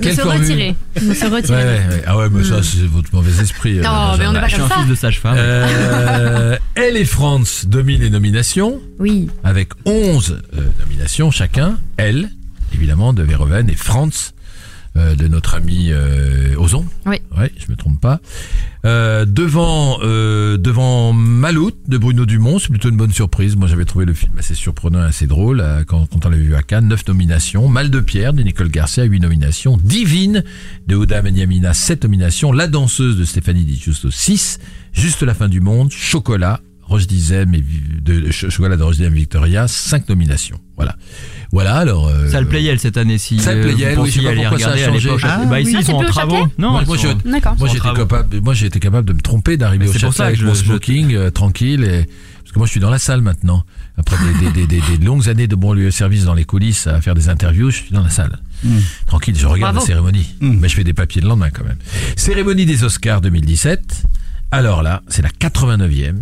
Quelle se formule retirer. De se retirer. ouais, ouais. Ah ouais, mais ça, c'est votre mauvais esprit. euh, Non, mais on n'est pas Je suis comme un ça. fils de sage-femme. Euh, elle et France dominent les nominations Oui. avec 11 euh, nominations chacun. Elle, évidemment, de Verhoeven et Franz euh, de notre ami euh, Ozon. Oui. Ouais, je me trompe pas. Euh, devant devant Maloute de Bruno Dumont, c'est plutôt une bonne surprise. Moi, j'avais trouvé le film assez surprenant, assez drôle quand, quand on l'avait vu à Cannes. Neuf nominations. Mal de pierre de Nicole Garcia, huit nominations. Divine de Oda Benyamina, sept nominations. La danseuse de Stéphanie Di Giusto, 6. Juste la fin du monde. Chocolat. Roche Dizem et de, de Ch- Chocolat de Roche Dizem Victoria, cinq nominations. Voilà. Voilà, alors. euh, Ça le Playel cette année si Ça le Playel, oui, je sais pas pourquoi ça a changé. Ah, bah ici oui. ils sont en travaux. Non, Moi, moi, sont- j'étais capable, moi j'ai été capable de me tromper, d'arriver au château ça avec mon je- je- smoking euh, tranquille et parce que moi je suis dans la salle maintenant. Après des, des, des, des, des longues années de bon lieu de service dans les coulisses à faire des interviews, je suis dans la salle. Tranquille, je regarde Bravo. la cérémonie. Mm. Mais je fais des papiers le lendemain quand même. Cérémonie des Oscars 2017. Alors là, c'est la 89e.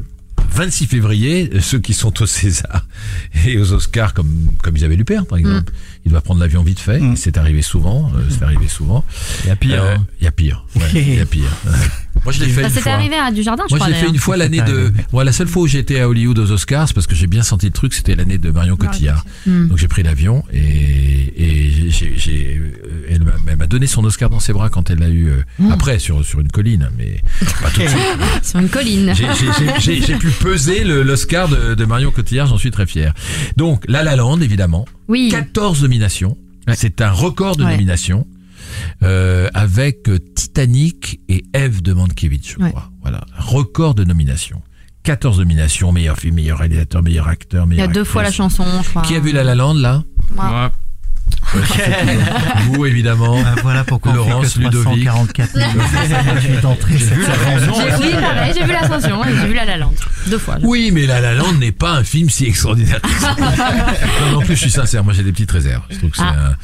26 février, ceux qui sont au César et aux Oscars comme comme Isabelle Huppert par exemple, il doit prendre l'avion vite fait, Mm. c'est arrivé souvent, euh, c'est arrivé souvent. Il y a pire. Euh, hein. Il y a pire. Ouais, il y a pire. Moi je l'ai fait Ça fois. arrivé à Dujardin, je Moi, crois. je l'ai fait une fois l'année de. Moi, la seule fois où j'étais à Hollywood aux Oscars, parce que j'ai bien senti le truc, c'était l'année de Marion Cotillard. Donc j'ai pris l'avion et, et j'ai- j'ai, j'ai- euh, elle m'a- elle m'a donné son Oscar dans ses bras quand elle l'a eu euh, Hmm. après sur sur une colline, mais pas tout de suite. Sur une colline. J'ai- j'ai- j'ai- J'ai j'ai pu peser l'Oscar de, de Marion Cotillard, j'en suis très fier. Donc La La Land, évidemment, Oui. 14 nominations. C'est un record de Ouais. nominations. Euh, avec euh, Titanic et Eve de Mankiewicz, je Ouais. crois. Voilà, record de nominations. 14 nominations, meilleur film, meilleur réalisateur, meilleur acteur, Il y a meilleur deux fois la chanson, je crois. Qui a vu La La Land là? Moi. Ouais. Vous évidemment. Ah, voilà pourquoi on Laurence, fait que Ludovic. 344 000 d'entrées cette saison. J'ai oui, pareil, j'ai vu l'ascension et j'ai vu la La Land. Deux fois. Oui, mais La La Land n'est pas un film si extraordinaire. que ça. non, non, en plus, je suis sincère. Moi, j'ai des petites réserves. Je trouve que c'est Ah. un,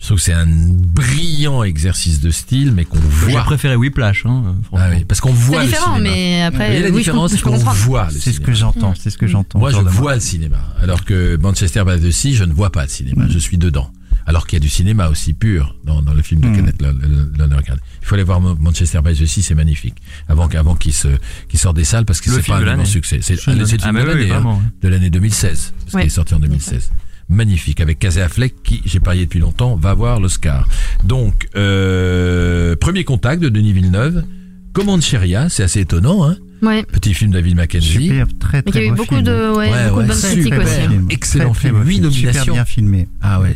je trouve que c'est un brillant exercice de style, mais qu'on J'ai voit. préféré Whiplash. Hein, franchement. Ah oui, parce qu'on voit C'est le différent, cinéma. mais après, la oui, différence, c'est qu'on voit le C'est ce que j'entends, c'est ce que j'entends. Moi, je de vois le cinéma, alors que Manchester by the Sea, je ne vois pas le cinéma. Je suis dedans. Alors qu'il y a du cinéma aussi pur dans, dans le film de Mm. Kenneth Lo- Lo- Lonergan. Il faut aller voir Manchester by the Sea, c'est magnifique. Avant, qu'avant qu'il se, qu'il sorte des salles, parce que Le c'est film pas de un succès. C'est de le l'année. film Ah, de oui, l'année, hein, vraiment, ouais. de l'année 2016, parce qu'il est sorti en 2016. Magnifique, avec Casey Affleck, qui, j'ai parié depuis longtemps, va voir l'Oscar. Donc, euh, premier contact de Denis Villeneuve. Commande Cheria, c'est assez étonnant, hein. Ouais. Petit film de David Mackenzie. Super, très Mais très il y a eu beau beaucoup film. de, ouais, Ouais, beaucoup ouais, de bonnes critiques aussi. Excellent Très, très film, beau huit Super nominations. bien filmé. Ah ouais,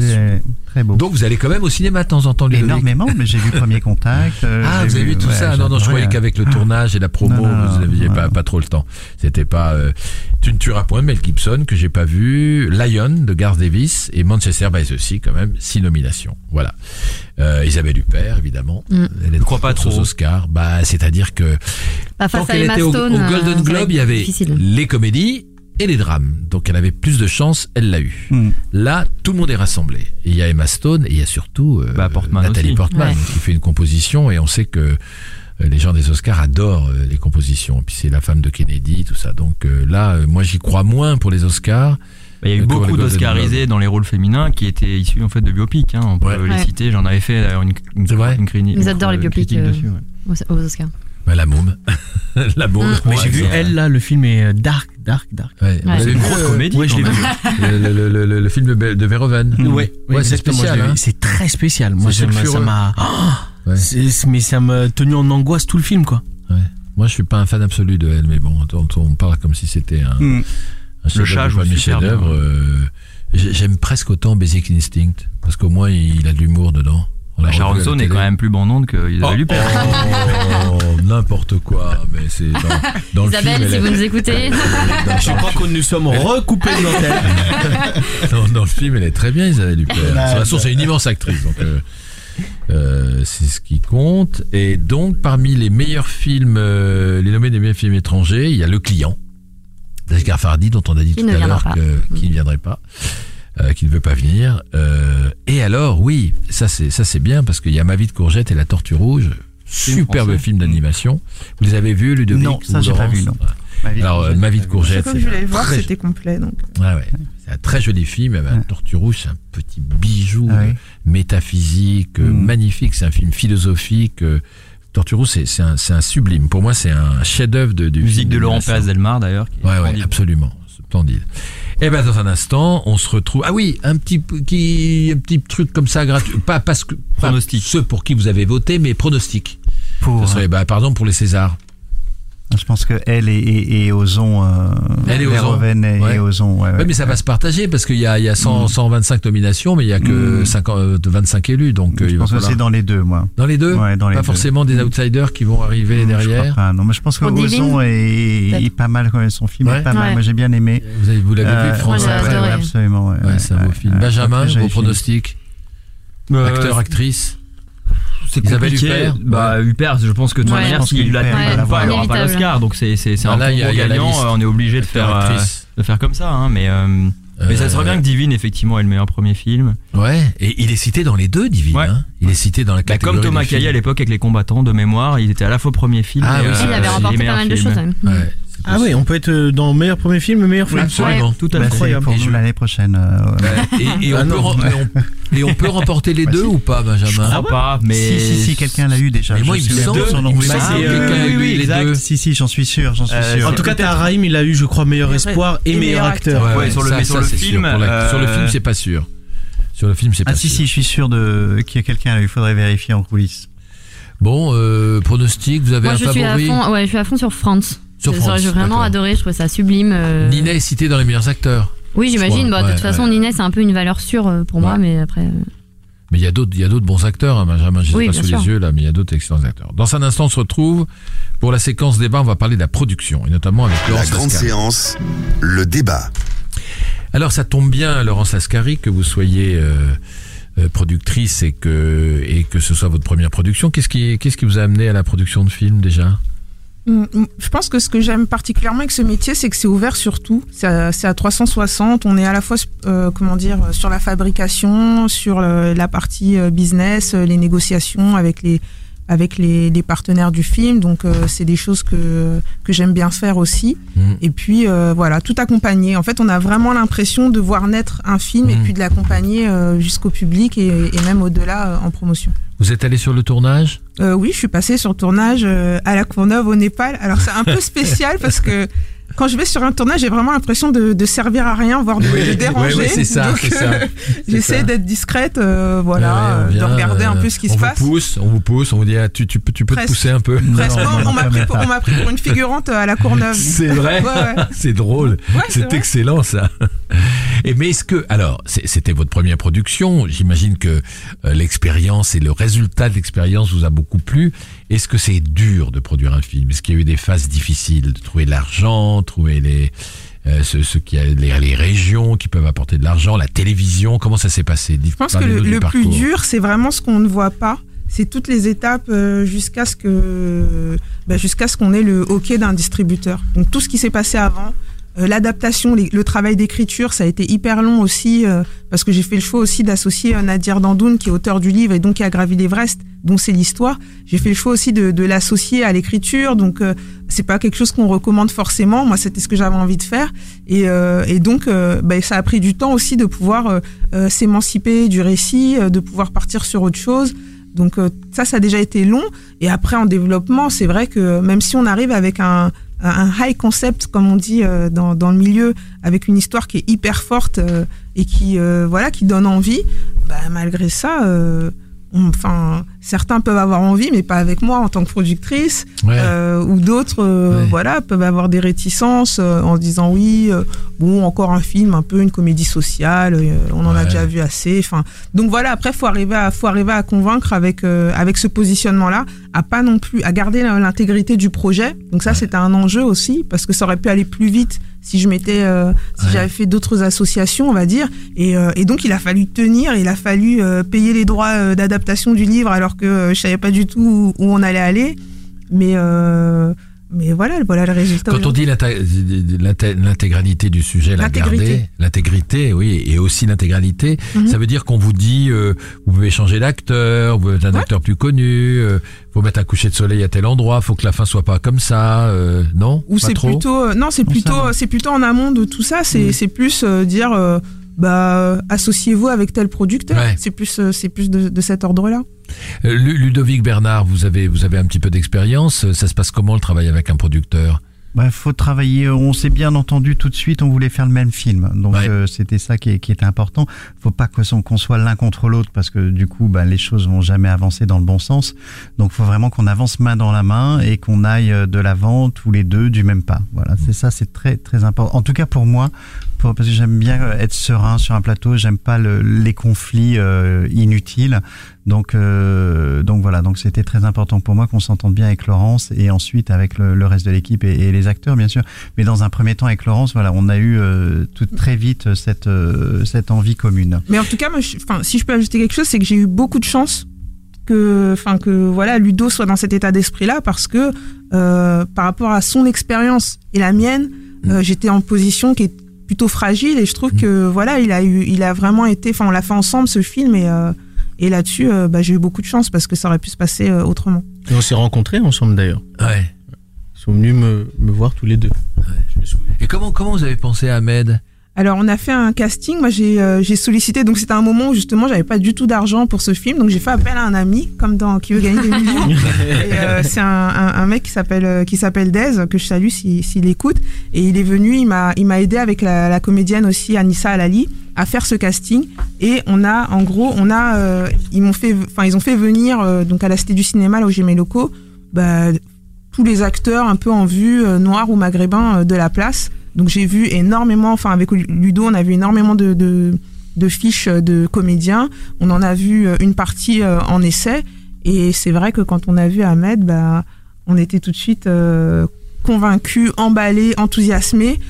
Très beau. Donc vous allez quand même au cinéma de temps en temps, Ludovic Énormément, mais j'ai vu Premier Contact. euh, Ah, vous avez vu tout ouais, ça Non, non, je croyais qu'avec le tournage et la promo, Non, non, vous n'aviez pas, pas trop le temps. C'était pas... Euh, tu ne tueras point Mel Gibson, que j'ai pas vu, Lion de Garth Davis et Manchester by the Sea, quand même, six nominations. Voilà. Euh, Isabelle Huppert, évidemment. Mm. Elle est Je crois pas course aux trop. Oscars. Bah, c'est-à-dire que Pas tant face à Emma était au, Stone. au Golden euh, Globe, il y avait difficile. les comédies et les drames. Donc elle avait plus de chance, elle l'a eu. Hmm. Là, tout le monde est rassemblé. Il y a Emma Stone et il y a surtout euh, Bah, Portman Nathalie aussi. Portman Ouais. qui fait une composition et on sait que euh, les gens des Oscars adorent euh, les compositions. Et puis c'est la femme de Kennedy, tout ça. Donc euh, là, moi j'y crois moins pour les Oscars. Bah, Il y a eu beaucoup d'Oscarisés dans les rôles féminins qui étaient issus en fait de biopics. Hein. On peut Ouais. les Ouais. citer. J'en avais fait d'ailleurs une, une, C'est vrai une, crini- Ils une- adorent les une biopics, euh, dessus, aux Oscars. Bah, la môme. la môme. Mais j'ai vu elle là, le film est euh, dark, dark, dark. Ouais, C'est une grosse comédie. ouais, je l'ai vu. le, le- le- le- le film de, Be- de Verhoeven. Ouais, Ouais, c'est exactement, je spécial, hein. C'est très spécial. Moi, ça m'a. C'est- Mais ça m'a tenu en angoisse tout le film, quoi. Moi, je suis pas un fan absolu de elle, mais bon, on, on parle comme si c'était un, Hmm. un chef-d'œuvre, chat bien. euh, j'ai- J'aime presque autant Basic Instinct, parce qu'au moins il a de l'humour dedans. L'a Bah, la Stone est quand même plus bandante que Oh, Isabelle Huppert. oh, n'importe quoi, mais c'est dans, dans le Isabelle, film. si vous nous écoutez. dans, Je crois que nous sommes recoupés de l'antenne. dans- dans le film, elle est très bien, Isabelle Huppert. De toute façon, c'est une immense actrice, donc euh, euh, c'est ce qui compte. Et donc, parmi les meilleurs films, euh, les nommés des meilleurs films étrangers, il y a Le Client, d'Asghar Farhadi, dont on a dit Qui tout à l'heure que- qu'il ne viendrait pas. Euh, qui ne veut pas venir. Euh, et alors, oui, ça c'est ça c'est bien parce qu'il y a Ma vie de courgette et La Tortue rouge, Film superbe français. film d'animation. Vous les avez vus, Ludovic Non, ça, j'ai pas vu, non. Ouais. Ma vie de Alors, euh, courgette, Ma vie de que je voulais voir, très- c'était complet. Donc. Ouais, ouais. C'est un très joli film. La Tortue Rouge, c'est un petit bijou Ah métaphysique, euh, Mm. magnifique. C'est un film philosophique. Tortue Rouge, c'est c'est un, c'est un sublime. Pour moi, c'est un chef-d'œuvre de, du Musique film de Laurent. Pérez Delmar d'ailleurs. Ouais, ouais, splendide. absolument. Splendide. Et ben dans un instant, on se retrouve. Ah oui, un petit qui, un petit truc comme ça gratuit. Pas parce que pas Pronostic. ceux pour qui vous avez voté, mais pronostic. Pour, Ce serait, bah, pardon pour les Césars. Je pense que elle et, et, et Ozon, euh, Elle et Ozon. Verhoeven et, Ouais. et Ozon, ouais, Ouais, ouais. mais ça va se partager parce qu'il y a, il y a 100, 125 nominations, mais il y a que Mm. 50, euh, 25 élus, donc euh, Je il va pense que c'est dans les deux, moi. Dans les deux Ouais, dans les Pas deux. forcément des outsiders qui vont arriver Je crois derrière. pas, non, mais je pense que Devin, Ozon est, pas mal quand même. Son film Ouais. est pas mal. Moi, j'ai bien aimé. Vous, avez- vous l'avez Euh, vu, France. Absolument, ouais. Ouais, c'est un beau film. Benjamin, vos pronostics Acteur, actrice C'est Isabelle compliqué. Huppert Bah, Huppert, je pense que de toute Ouais. manière, s'il l'a pas, l'avoir. il aura pas l'Oscar. Donc c'est c'est c'est Bah un là, y a- y la gagnant. euh, On est obligé de faire, euh, de faire comme ça. hein, Mais euh, mais ça serait Euh, bien que Divine effectivement ait le meilleur premier film. Ouais, et il est cité dans les deux, Divine. Ouais. hein. Il est cité dans la Bah, catégorie. comme Thomas. Caillet à l'époque avec les combattants de mémoire, il était à la fois premier film. Ah et, oui, euh, Il avait remporté pas mal de choses. Ah oui, on peut être euh, dans le meilleur premier film, le meilleur film. absolument. Tout à Bah, fait. Incroyable. pour Et nous l'année prochaine. euh. Et, et on Ah peut, et on- et remporter les deux ou pas, Benjamin Je crois pas, mais Si, si, si, quelqu'un l'a eu déjà. Mais moi, il me semble, Oui, oui, eu oui, les exact. deux. Si, si, j'en suis sûr, j'en suis Euh, sûr. En tout cas, Taharaim, il a eu, je crois, meilleur Et espoir et, et meilleur acteur. Ouais, sur le- sûr. film, Sur le euh, film, c'est pas sûr. Sur le film, c'est pas Ah si, sûr. si, je suis sûr de qu'il y a quelqu'un, il faudrait vérifier en coulisses. Bon, euh, pronostic, vous avez Moi, un je suis à favori fond, ouais, je suis à fond sur France. Sur J'ai- France, J'ai vraiment adoré, je trouvais ça sublime. euh. Ninet est cité dans les meilleurs acteurs. Oui, j'imagine. Bah, de toute façon, ouais. Ninet, c'est un peu une valeur sûre euh, pour moi, mais après. euh, Mais il y a d'autres, il y a d'autres bons acteurs, hein, Benjamin. Je les ai Oui, pas sous sûr. les yeux là, mais il y a d'autres excellents acteurs. Dans un instant, on se retrouve pour la séquence débat. On va parler de la production et notamment avec La Laurence grande Lascari. séance, le débat. Alors, ça tombe bien, Laurence Lascari, que vous soyez euh, productrice et que et que ce soit votre première production. Qu'est-ce qui qu'est-ce qui vous a amené à la production de films déjà? Je pense que ce que j'aime particulièrement avec ce métier, c'est que c'est ouvert sur tout. C'est à, à 360. On est à la fois, euh, comment dire, sur la fabrication, sur le- la partie euh, business, euh, les négociations avec les avec les, les partenaires du film. Donc, euh, c'est des choses que que j'aime bien faire aussi. Mm. Et puis, euh, voilà, tout accompagner. En fait, on a vraiment l'impression de voir naître un film et Mm. puis de l'accompagner euh, jusqu'au public et, et même au-delà en promotion. Vous êtes allé sur le tournage? Oui, je suis passée sur le tournage à la Courneuve au Népal. Alors c'est un peu spécial parce que quand je vais sur un tournage, j'ai vraiment l'impression de, de servir à rien, voire de, Oui, de déranger. oui, oui, c'est ça, c'est ça. euh, J'essaie d'être discrète, euh, voilà, Ouais, ouais, on euh, de regarder un euh, peu ce qui on se vous passe. pousse, on vous pousse, on vous dit ah, tu, tu peux tu peux te pousser un peu. Presque. Non, on non, m'a pris, on m'a pris pour une figurante à la Courneuve. C'est vrai, Ouais, ouais. c'est drôle, Ouais, c'est excellent ça. Et mais est-ce que alors c'était votre première production, j'imagine que euh, l'expérience et le résultat de l'expérience vous a beaucoup plu. Est-ce que c'est dur de produire un film? Est-ce qu'il y a eu des phases difficiles de trouver de l'argent, trouver les euh, ce, ce qui a les, les régions qui peuvent apporter de l'argent, la télévision, comment ça s'est passé? Je pense que le, le plus dur, c'est vraiment ce qu'on ne voit pas. C'est toutes les étapes euh, jusqu'à ce que, bah, jusqu'à ce qu'on ait le OK d'un distributeur. Donc tout ce qui s'est passé avant, Euh, L'adaptation, le travail d'écriture, ça a été hyper long aussi euh, parce que j'ai fait le choix aussi d'associer euh, Nadir Dandoun, qui est auteur du livre et donc qui a gravi l'Everest, dont c'est l'histoire. J'ai fait le choix aussi de, de l'associer à l'écriture, donc euh, c'est pas quelque chose qu'on recommande forcément. Moi, c'était ce que j'avais envie de faire, et, euh, et donc ben, ça a pris du temps aussi de pouvoir s'émanciper du récit, de pouvoir partir sur autre chose. Donc ça, ça a déjà été long. Et après, en développement, c'est vrai que même si on arrive avec un, un high concept, comme on dit euh, dans, dans le milieu, avec une histoire qui est hyper forte euh, et qui euh, voilà qui donne envie, bah, malgré ça, enfin certains peuvent avoir envie, mais pas avec moi en tant que productrice, Ouais. euh, ou d'autres euh, Ouais. voilà peuvent avoir des réticences euh, en se disant oui, bon encore un film, un peu une comédie sociale, on en a déjà vu assez. Enfin donc voilà, après faut arriver à faut arriver à convaincre avec avec ce positionnement là, à pas non plus à garder l'intégrité du projet. Donc ça c'était un enjeu aussi parce que ça aurait pu aller plus vite si je m'étais euh, si Ouais. j'avais fait d'autres associations on va dire et, euh, et donc il a fallu tenir, il a fallu euh, payer les droits d'adaptation du livre alors que je savais pas du tout où, on allait aller. Mais mais voilà voilà le résultat. Quand on dit l'inté- l'inté- l'intégralité du sujet, la L'intégrité. garder, l'intégrité, oui, et aussi l'intégralité, Mhm. ça veut dire qu'on vous dit, euh, vous pouvez changer d'acteur, vous êtes un acteur plus connu, euh, faut mettre un coucher de soleil à tel endroit, faut que la fin soit pas comme ça, euh, non? Ou c'est plutôt euh, non c'est plutôt c'est plutôt en amont de tout ça c'est c'est plus euh, dire euh, bah associez-vous avec tel producteur Ouais. c'est plus euh, c'est plus de, de cet ordre là Euh, Lu- Ludovic Bernard, vous avez vous avez un petit peu d'expérience. Ça se passe comment le travail avec un producteur? Bah, faut travailler. On s'est bien entendu tout de suite. On voulait faire le même film, donc Ouais. euh, c'était ça qui, est- qui était important. Faut pas qu'on soit l'un contre l'autre parce que du coup, bah, les choses vont jamais avancer dans le bon sens. Donc, faut vraiment qu'on avance main dans la main et qu'on aille euh, de l'avant tous les deux du même pas. Voilà, c'est ça, c'est très très important. En tout cas pour moi, pour- parce que j'aime bien euh, être serein sur un plateau. J'aime pas le- les conflits euh, inutiles. Donc, euh, donc voilà, donc c'était très important pour moi qu'on s'entende bien avec Laurence et ensuite avec le, le reste de l'équipe et, et les acteurs bien sûr. Mais dans un premier temps avec Laurence, voilà, on a eu euh, tout très vite cette euh, cette envie commune. mais en tout cas moi, je- enfin si je peux ajouter quelque chose c'est que j'ai eu beaucoup de chance que enfin que voilà Ludo soit dans cet état d'esprit là parce que euh, par rapport à son expérience et la mienne euh, j'étais en position qui est plutôt fragile et je trouve que voilà il a eu il a vraiment été enfin on l'a fait ensemble ce film et euh, et là-dessus euh, bah, j'ai eu beaucoup de chance parce que ça aurait pu se passer euh, autrement Et on s'est rencontrés ensemble d'ailleurs. Ouais. Ils sont venus me, me voir tous les deux. Je me souviens. Et comment comment vous avez pensé à Ahmed? Alors on a fait un casting, moi j'ai euh, sollicité, donc c'était un moment où justement j'avais pas du tout d'argent pour ce film, donc j'ai fait appel à un ami, comme dans Qui veut gagner des millions. Euh, c'est un, un, un mec qui s'appelle euh, qui s'appelle Dez, que je salue s'il s'il écoute, et il est venu, il m'a il m'a aidé avec la, la comédienne aussi Anissa Alali à faire ce casting. Et on a en gros on a euh, ils m'ont fait enfin ils ont fait venir euh, donc à la Cité du cinéma là où j'ai mes locaux bah, tous les acteurs un peu en vue euh, noirs ou maghrébins de la place. Donc j'ai vu énormément, enfin avec Ludo, on a vu énormément de, de, fiches de comédiens. On en a vu euh, une partie euh, en essai. Et c'est vrai que quand on a vu Ahmed, bah, on était tout de suite euh, convaincus, emballés, enthousiasmés.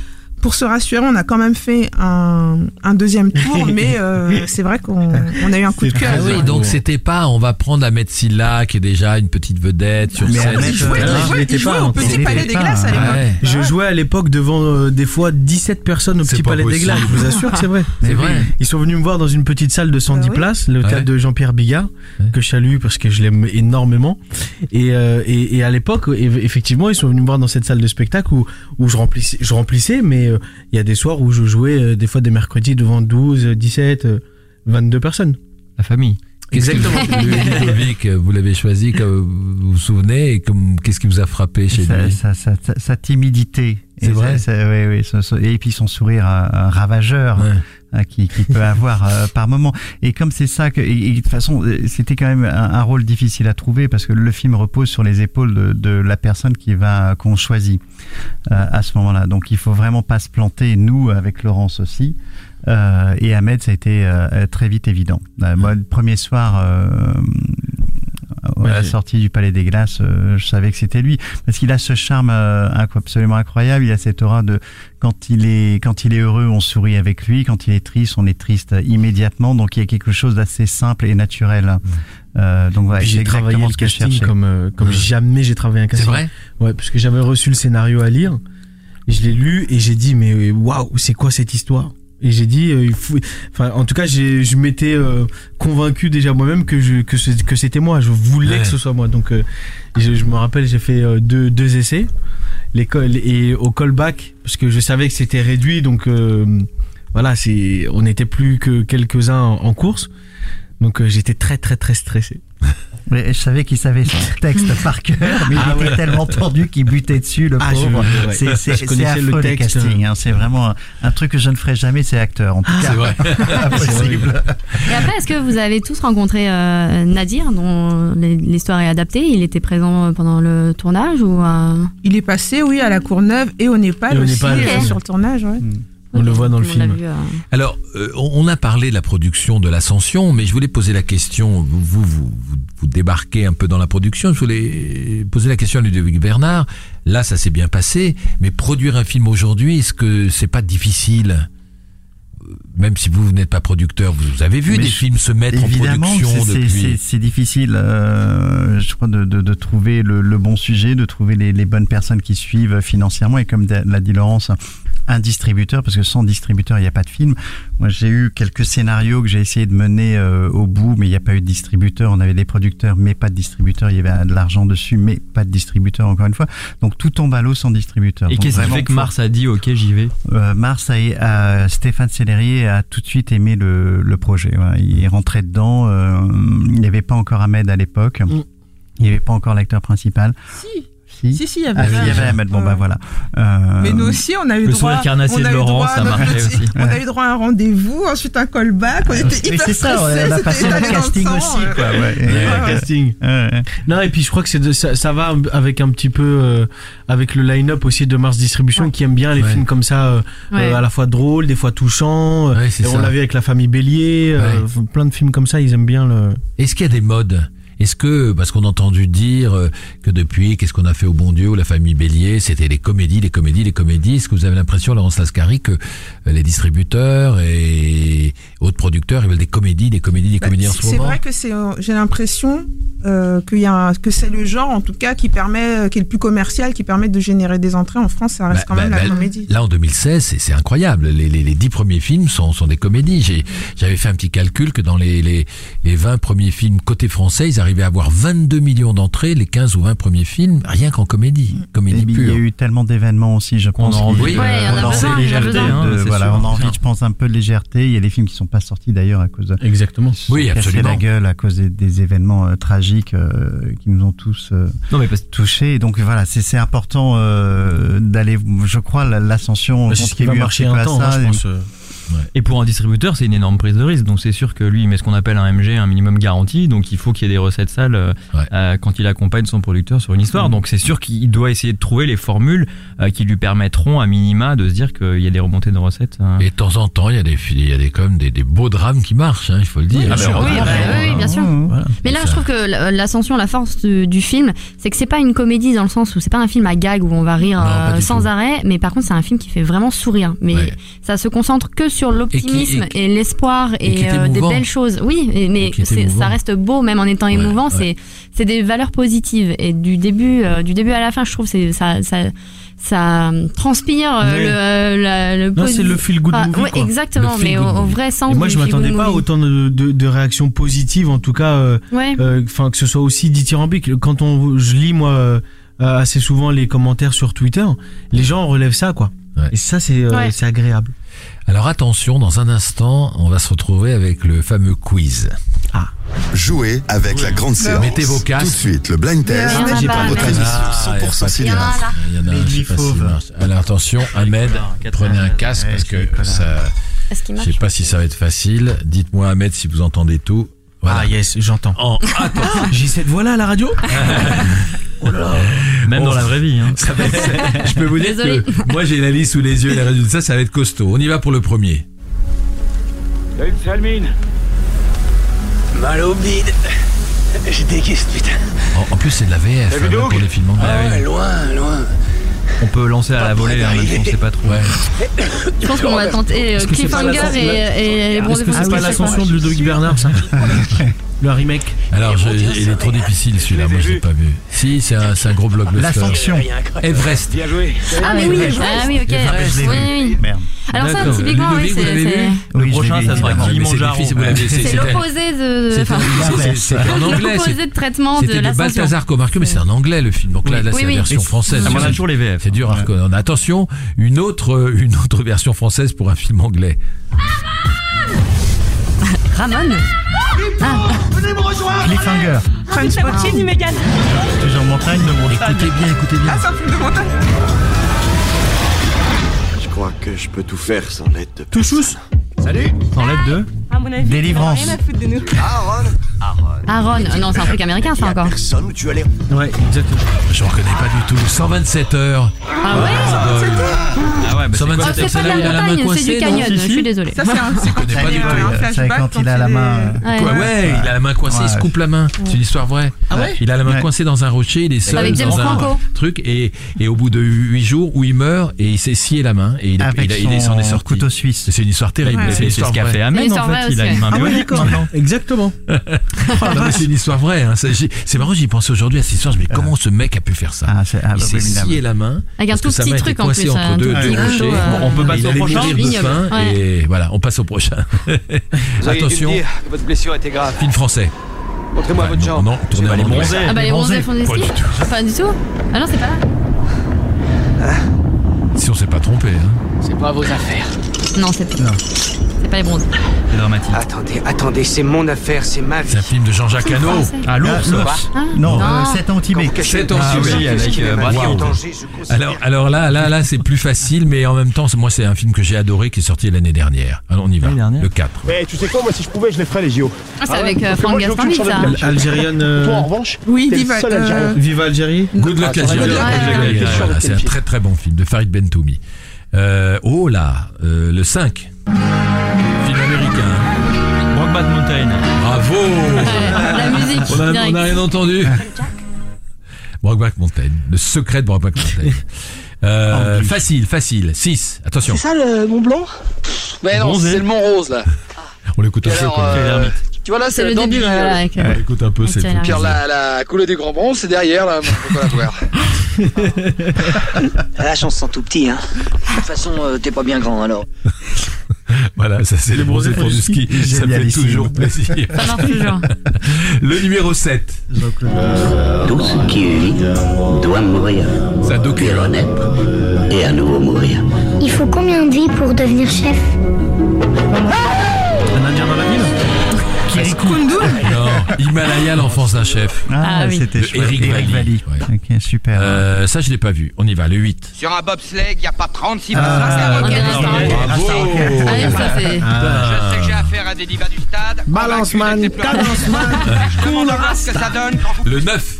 Pour se rassurer, on a quand même fait un, un deuxième tour, mais euh, c'est vrai qu'on on a eu un coup de cœur. Ah oui, donc c'était pas on va prendre Ahmed Silla qui est déjà une petite vedette sur Mais scène. Ahmed, Il jouait, euh, il je jouait- il jouait au. Petit Palais des Glaces à l'époque. Ouais. Je Ouais. jouais à l'époque devant euh, des fois 17 personnes au Petit Palais des. Glaces. Je vous assure que c'est vrai. C'est vrai. Ils sont venus me voir dans une petite salle de 110 Ah oui. places, le Ouais. théâtre de Jean-Pierre Bigard, Ouais. que je salue parce que je l'aime énormément. Et, euh, et, et à l'époque, eff- effectivement, ils sont venus me voir dans cette salle de spectacle où, où je, remplissais, je remplissais, mais euh, il y a des soirs où je jouais euh, des fois des mercredis devant 12, 17, euh, 22 personnes. La famille. Le Ludovic, vous l'avez choisi, comme vous vous souvenez, et comme qu'est-ce qui vous a frappé chez sa, lui? sa, sa, sa- sa timidité. C'est vrai? ça- ça- et puis son sourire euh, ravageur Ouais. Hein, qui, qui peut avoir euh, par moment. Et comme c'est ça que, et, de toute façon, euh, c'était quand même un, rôle difficile à trouver parce que le film repose sur les épaules de, de la personne qui va qu'on choisit euh, à ce moment-là. Donc il faut vraiment pas se planter. Nous, avec Laurence aussi. Euh, et Ahmed, ça a été euh, très vite évident. Euh, moi, le premier soir, à la sortie du Palais des Glaces, euh, je savais que c'était lui parce qu'il a ce charme euh, absolument incroyable. Il a cette aura de quand il est quand il est heureux, on sourit avec lui. Quand il est triste, on est triste immédiatement. Donc il y a quelque chose d'assez simple et naturel. Euh, donc voilà, c'est j'ai travaillé exactement le casting cherchais. comme, euh, comme Ouais. jamais j'ai travaillé un C'est casting. vrai Ouais, parce que j'avais reçu le scénario à lire. Je l'ai lu et j'ai dit mais waouh, c'est quoi cette histoire? Et j'ai dit, euh, il faut, enfin, en tout cas, j'ai, je m'étais euh, convaincu déjà moi-même que je, que, c'est- que c'était moi. Je voulais Ouais. que ce soit moi. Donc, euh, je, je me rappelle, j'ai fait euh, deux, deux essais, l'école et au callback parce que je savais que c'était réduit. Donc, euh, voilà, c'est, on n'était plus que quelques-uns en, en course. Donc, euh, j'étais très, très, très stressé. Mais je savais qu'il savait son texte par cœur, mais Ah il était ouais. tellement tendu qu'il butait dessus, le Ah, je- pauvre. ouais. C'est- le affreux les texte. castings. hein. C'est vraiment un, un truc que je ne ferai jamais, c'est acteur. En tout cas, C'est vrai. impossible. Et après, est-ce que vous avez tous rencontré euh, Nadir, dont l'histoire est adaptée? Il était présent pendant le tournage ou euh, Il est passé, oui, à la Courneuve et au Népal Et au aussi, Népal euh, sur le tournage. Ouais. On le voit dans le film. vu, euh, Alors, euh, on a parlé de la production de l'Ascension, mais je voulais poser la question, vous, vous, vous, vous débarquez un peu dans la production, je voulais poser la question à Ludovic Bernard. Là, ça s'est bien passé, mais produire un film aujourd'hui, est-ce que c'est pas difficile? Même si vous n'êtes pas producteur, vous avez vu Mais des je- films se mettre en Évidemment, production c'est- c'est- c'est depuis. c'est difficile, euh, je crois, de, de, de trouver le, le bon sujet, de trouver les, les bonnes personnes qui suivent financièrement. Et comme l'a dit Laurence, un distributeur, parce que sans distributeur, il n'y a pas de film. Moi, j'ai eu quelques scénarios que j'ai essayé de mener euh, au bout, mais il n'y a pas eu de distributeur. On avait des producteurs, mais pas de distributeur. Il y avait de l'argent dessus, mais pas de distributeur, encore une fois. Donc tout tombe à l'eau sans distributeur. Et qu'est-ce qui fait que faut- Mars a dit ok j'y vais? Euh, Mars a, a- Stéphane Sellerier a tout de suite aimé le, le projet. Il est rentré dedans. euh, il n'y avait pas encore Ahmed à l'époque. Mm. Il n'y avait pas encore l'acteur principal. Si. Si. Si, si, il y avait Ah, il y avait Ahmed. Ahmed. Bon, Ouais. bah voilà. Euh, Mais nous aussi, on a eu Le droit. carnassier on a eu Laurent, droit à ça notre marchait petit- aussi. On a eu droit à un rendez-vous, ensuite un callback. On était mais hyper c'est ça, on a passé le casting aussi, euh. quoi. ouais. Ouais, Ouais, le casting. ouais. Non, et puis je crois que c'est ça, ça va avec un petit peu euh, avec le line-up aussi de Mars Distribution qui aime bien les Ouais. films comme ça, euh, Ouais. euh, à la fois drôles, des fois touchants. et on l'a vu avec la famille Bélier, plein de films comme ça, ils aiment bien le. Est-ce qu'il y a des modes Est-ce que, parce qu'on a entendu dire euh, que depuis, qu'est-ce qu'on a fait au bon Dieu ou la famille Bélier, c'était les comédies, les comédies, les comédies. Est-ce que vous avez l'impression, Laurence Lascari, que euh, les distributeurs et autres producteurs, ils veulent des comédies, des comédies, des Bah, comédies en c'est- ce C'est moment vrai que c'est, euh, j'ai l'impression euh, qu'il y a un- que c'est le genre en tout cas qui permet, qui est le plus commercial, qui permet de générer des entrées en France. Ça reste Bah, quand même bah, la comédie. Là, en 2016, c'est- c'est incroyable. Les, les, les 10 premiers films sont, sont des comédies. J'ai- J'avais fait un petit calcul que dans les, les, les 20 premiers films côté français, ils arrivaient à avoir 22 millions d'entrées, les 15 ou 20 premiers films, rien qu'en comédie. Et Comédie puis, il y a pure. eu tellement d'événements aussi, je pense. on a envie, je pense, un peu de légèreté. Il y a des films qui sont pas sortis d'ailleurs à cause de. Exactement. Oui, absolument. la gueule à cause des, des événements euh, tragiques euh, qui nous ont tous euh, Non mais parce que touchés. Et donc voilà, c'est important euh, d'aller. Je crois la- l'ascension Bah, c'est ce qui va marcher un temps, ça. hein, je pense. Et pour un distributeur, c'est une énorme prise de risque. Donc c'est sûr que lui, il met ce qu'on appelle un MG, un minimum garanti. Donc il faut qu'il y ait des recettes sales euh, Ouais. euh, quand il accompagne son producteur sur une histoire. Donc c'est sûr qu'il doit essayer de trouver les formules euh, qui lui permettront à minima de se dire qu'il y a des remontées de recettes. euh. Et de temps en temps, il y a des, il y a des, comme des, des beaux drames qui marchent, hein, il faut le dire. Ah, Oui, bah, oui, bien sûr. Voilà. Mais là, je trouve que l'ascension, la force du, du film, c'est que c'est pas une comédie dans le sens où c'est pas un film à gag où on va rire Non, euh, sans tout. arrêt, mais par contre, c'est un film qui fait vraiment sourire. Mais Ouais. ça se concentre que sur l'optimisme Et et, l'espoir et euh, des belles choses. Oui, et- mais ça reste beau même en étant Ouais, émouvant. ouais. C'est c'est des valeurs positives et du début euh, du début à la fin, je trouve c'est ça ça ça transpire euh, Ouais. le euh, la- le Non, c'est le feel good Ah, movie. quoi. exactement, mais good au, vrai sens. Et moi, je m'attendais pas à movie. autant de, de, de réactions positives, en tout cas, euh, Ouais. euh, enfin que ce soit aussi dithyrambique. Quand on, je lis moi euh, assez souvent les commentaires sur Twitter, les gens relèvent ça, quoi. Ouais. Et ça, c'est euh, Ouais. c'est agréable. Alors attention, dans un instant, on va se retrouver avec le fameux quiz. Jouez avec la grande séance. Mettez vos casques. Tout de suite, le blind test. Il y en a J'ai pas, votre émission Ah, 100% il y a cinéma. Il y en a un, je sais pas marche. Alors attention, Ahmed, prenez un casque parce que ça, je marche sais pas si ça va être facile. Dites-moi Ahmed si vous entendez tout. Voilà. Ah yes, j'entends. En- attends, J'ai cette voix là à la radio? Même Oh. dans la vraie vie. Hein. ça va être- je peux vous dire Désolé. que moi j'ai la liste sous les yeux, les résultats, ça va être costaud. On y va pour le premier. Salut Salmine Mal au bide. Je déguiste, putain. En, en plus c'est de la VF hein, pour les films anglais. Ah ouais, loin, loin. On peut lancer à la volée, hein, même si on sait pas trop. Je pense qu'on va tenter euh, que c'est pas Cliffhanger la- et, et les Est-ce que c'est pas ce qu'ils l'ascension de Ludovic Bernard, ça Le remake Alors, je- il est trop difficile celui-là, moi je l'ai pas vu. Si, c'est un, gros blockbuster. La sanction. Everest. Bien joué. Ah mais oui, Everest. ah oui, ok. Everest, Oui. Merde. Alors ça, typiquement, oui, c'est Le prochain, ça sera Kilimanjaro. c'est- l'opposé de. C'est- en anglais. L'opposé de traitement de C'était de l'ascension. Balthazar Comarque, mais c'est en anglais le film. Donc là, c'est la version française. On a toujours les VF. C'est dur à reconnaître. Attention, une autre, une autre version française pour un film anglais. Ramon Cliffhanger. Trainspotting, Megan. Toujours montagne de montagne. Écoutez bien, écoutez bien. Ah, c'est un film de montagne. Je crois que je peux tout faire sans l'aide de Touchous Salut Sans l'aide de À mon avis, Délivrance. rien à foutre de nous. Aaron Aaron Aaron, ah non, c'est un truc américain ça encore. Personne où tu allais Ouais, exactement. Je reconnais pas du tout. 127 heures. Ah ouais Ah ouais, bah c'est 127 quoi Ah, c'est de là où il a la main montagne, c'est coincée, du canyon, je suis désolée. Ça, c'est un, c'est quand, connais il pas a du tout. un C'est quand il a la main. Ouais. Quoi, ouais, il a la main coincée, il se coupe la main. C'est une histoire vraie. Ah ouais Il a la main coincée dans un rocher, il est seul Avec James dans un Franco. truc et, et au bout de 8 jours où il meurt et il s'est scié la main et il, s'en est sorti. couteau suisse. C'est une histoire terrible. C'est ce histoire qu'a fait. Amen en fait. Il a une main Ah bionique maintenant. Exactement. Non, mais c'est une histoire vraie. Hein. C'est marrant, j'y pensais aujourd'hui à cette histoire. Je me dis, comment ce mec a pu faire ça? Ah, c'est ah, Il bah, s'est scié la main. Avec un tout petit truc en plus, entre un deux, tout deux rochers. euh, on peut passer au prochain mourir de Vignoble. faim Ouais. et voilà, on passe au prochain. Vous auriez dû Attention, me dire que votre blessure était grave. film français. Montrez-moi votre jambe. non, tournez en bronzés. Ah bah les bronzés. font des skis. Pas du tout Ah non, c'est pas là Si on s'est pas trompé. Hein. C'est pas vos affaires. Non, c'est pas. C'est pas les bronzés. C'est dramatique. Attendez, attendez, c'est mon affaire, c'est ma vie. C'est un film de Jean-Jacques Hano. Ah, l'ours Ah, l'ours. Ah, Non, non. euh, 7 ans au Tibet. Sept ans Ah oui, avec euh, Brad Wow. Pitt. Alors, alors là, là, là, c'est plus facile, mais en même temps, c'est- moi, c'est un film que j'ai adoré, qui est sorti l'année dernière. Alors, on y va. L'année dernière Le 4. Mais tu sais quoi, moi si je pouvais, je les ferais les JO. Ah, c'est avec euh, Parce que Franck Gastambide ça. Algérienne. euh, Toi en revanche, Oui, t'es le Viva. seul Algérien. euh, Viva Algérie. Good Luck Ah, Algérie. voilà, C'est un très très bon film de Farid Bentoumi. Euh, oh là, euh, le 5. Film américain. Brokeback Mountain. Bravo La musique. On a, direct. on a rien entendu. Brokeback Mountain. Le secret de Brokeback Mountain. Euh, facile, facile. 6. Attention. ça le Mont Blanc? Mais non, c'est le Mont Rose là. On l'écoute un peu. euh, tu vois là, C'est c'est le début, du- voilà. avec, On l'écoute un peu, c'est le alors, la, la coulée du Grand Bronze, c'est derrière là. mon collaborateur. La chance sont tout petits, hein. De toute façon, euh, t'es pas bien grand alors. Voilà, ça c'est les bronzés pour du ski. Ça fait Génialissime. toujours plaisir. Ça marche toujours. Le numéro 7. Tout ce qui vit doit mourir. Un docu. Et renaître. Et à nouveau mourir. Il faut combien de vies pour devenir chef? Un Indien dans la ville Kundu Non, Himalaya, l'enfance d'un chef. Ah, Ah oui. c'était chouette. Eric Eric Valli. Valli. Ok, super. Euh, ça, je l'ai pas vu. On y va, le 8. Sur un bobsleigh, il a pas 36 Ah, Ah c'est. Je sais que j'ai affaire à des divas du stade. Balance man, cadence man. Je demande ce que ça donne quand vous Le 9.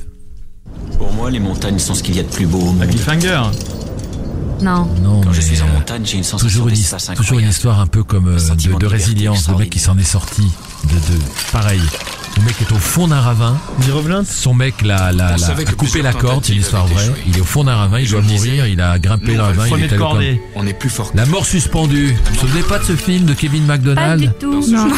Pour moi, les montagnes sont ce qu'il y a de plus beau au monde. Cliffhanger. Non. Non, Quand je suis en euh, montagne, j'ai une sensation toujours une, toujours une histoire un peu comme euh, de, de résilience, le mec qui s'en est sorti. De, de, pareil. Le mec est au fond d'un ravin. Son mec l'a, l'a, l'a- a coupé la corde, c'est une histoire vraie. échoué. Il est au fond d'un ravin, il doit mourir, il a grimpé nous, le ravin, il de allé. On est plus fort. La mort suspendue. Vous vous souvenez pas de ce film de Kevin Pas McDonald du tout. Non.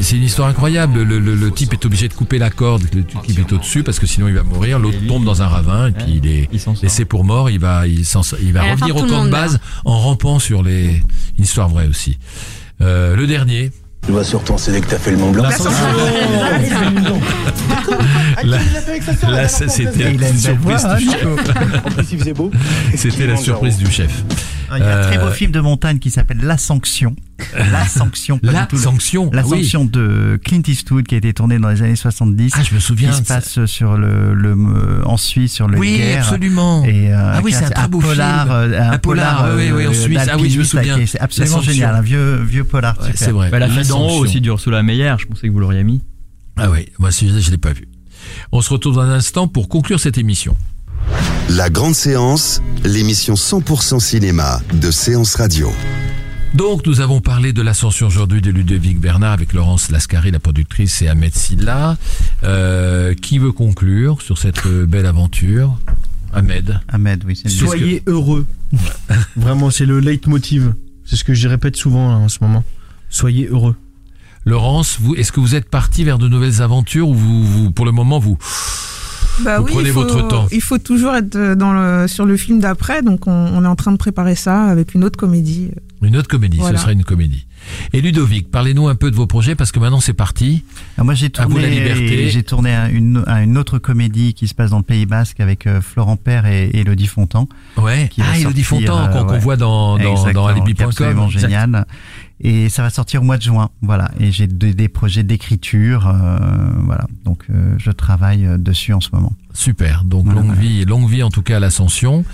C'est une histoire incroyable. Le, le- le type est obligé de couper la corde, le type est au-dessus parce que sinon il va mourir. L'autre tombe dans un ravin et puis il est laissé pour mort. Il va, il, s'en- il va revenir au camp de base en rampant sur les. Une histoire vraie aussi. Euh, le dernier. Tu vas sur ton CD que t'as fait le Mont Blanc. Là, là, ça c'était Il a la une belle surprise voix, du hein, chef. En plus, il faisait beau. C'était la surprise du chef. Ah, Il y a un très beau Euh, film de montagne qui s'appelle La Sanction. La Sanction. La du tout sanction. La ah oui. sanction de Clint Eastwood qui a été tourné dans les années 70. Ah, je me souviens. Qui se passe sur le, le euh, en Suisse sur le Oui, guerre. absolument. Et, euh, Ah oui, c'est un très beau polar, film. Un polar, oui, oui, en Suisse. Ah oui, je me souviens. C'est absolument La génial, un vieux vieux polar. Ouais, c'est vrai. Bah, la La fille d'en haut aussi d'Ursula Meyer, je pensais que vous l'auriez mis. Ah oui, moi celui-là je l'ai pas vu. On se retrouve dans un instant pour conclure cette émission. La grande séance, l'émission 100% cinéma de Séance Radio. Donc nous avons parlé de l'ascension aujourd'hui de Ludovic Bernard avec Laurence Lascari, la productrice, et Ahmed Silla. Euh, qui veut conclure sur cette euh, belle aventure? Ahmed. Ahmed, oui, le Soyez heureux. Vraiment, c'est le leitmotiv. C'est ce que je répète souvent là, en ce moment. Soyez heureux. Laurence, vous, est-ce que vous êtes parti vers de nouvelles aventures ou vous, vous- pour le moment, vous, Bah vous oui, prenez il faut, votre temps? Il faut toujours être euh, dans le, sur le film d'après, donc on, on est en train de préparer ça avec une autre comédie. Une autre comédie, Voilà. ce sera une comédie. Et Ludovic, parlez-nous un peu de vos projets parce que maintenant c'est parti. Alors moi j'ai À vous tourné, la liberté. j'ai tourné un- une, un- une autre comédie qui se passe dans le Pays Basque avec euh, Florent Père et et Elodie Fontan. Ouais. qui Ah, Elodie sortir, Fontan, qu'on- voit dans- dans- dans alibi.com. absolument Exact. génial. Et ça va sortir au mois de juin, voilà. Et j'ai des, des projets d'écriture, euh, voilà. Donc euh, je travaille euh, dessus en ce moment. Super. Donc Voilà, longue vie, longue vie en tout cas à l'ascension.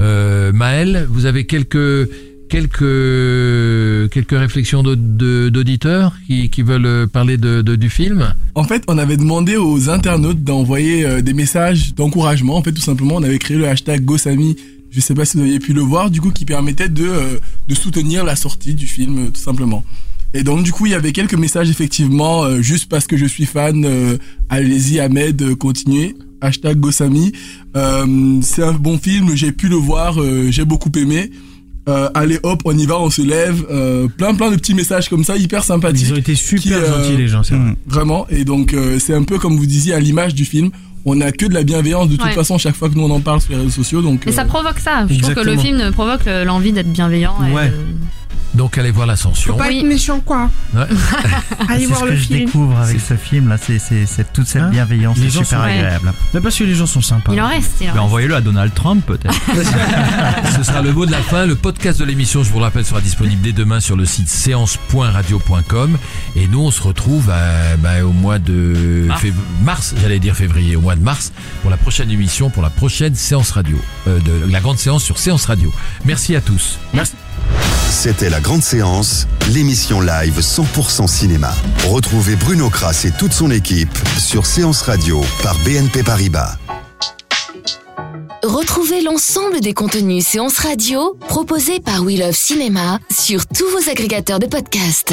Euh, Maël, vous avez quelques quelques quelques réflexions d'auditeurs qui, qui veulent parler de, de- du film? En fait, on avait demandé aux internautes d'envoyer des messages d'encouragement. En fait, tout simplement, on avait créé le hashtag GoSami. Je sais pas si vous aviez pu le voir, du coup, qui permettait de, euh, de soutenir la sortie du film, euh, tout simplement. Et donc, du coup, il y avait quelques messages, effectivement, euh, juste parce que je suis fan, euh, allez-y, Ahmed, euh, continuez. Hashtag GoSami. Euh, c'est un bon film, j'ai pu le voir, euh, j'ai beaucoup aimé. Euh, allez hop, on y va, on se lève. Euh, plein plein de petits messages comme ça, hyper sympathiques. Ils ont été super qui, gentils les gens, c'est vrai. Vraiment. Et donc, euh, c'est un peu comme vous disiez à l'image du film. On n'a que de la bienveillance de toute Ouais. façon chaque fois que nous on en parle sur les réseaux sociaux. Donc, Et ça euh, provoque ça. Je trouve que le film provoque le- l'envie d'être bienveillant. et Ouais. de- Donc allez voir l'ascension. Faut pas être méchant, quoi. Ouais. Allez c'est voir ce le que je film. découvre avec ce film là, c'est c'est- c'est toute cette Hein bienveillance, Les c'est gens super sont- agréable. Mais parce que les gens sont sympas. Il en reste. Il en Mais reste. envoyez-le à Donald Trump peut-être. Ce sera le mot de la fin. Le podcast de l'émission, je vous le rappelle, sera disponible dès demain sur le site séance.radio.com. Et nous, on se retrouve à- bah, au mois de fév- mars, j'allais dire février, au mois de mars, pour la prochaine émission, pour la prochaine séance radio, euh, de la grande séance sur Séance Radio. Merci à tous. Merci. C'était la grande séance, l'émission live 100% cinéma. Retrouvez Bruno Kras et toute son équipe sur Séance Radio par BNP Paribas. Retrouvez l'ensemble des contenus séances radio proposés par We Love Cinéma sur tous vos agrégateurs de podcasts.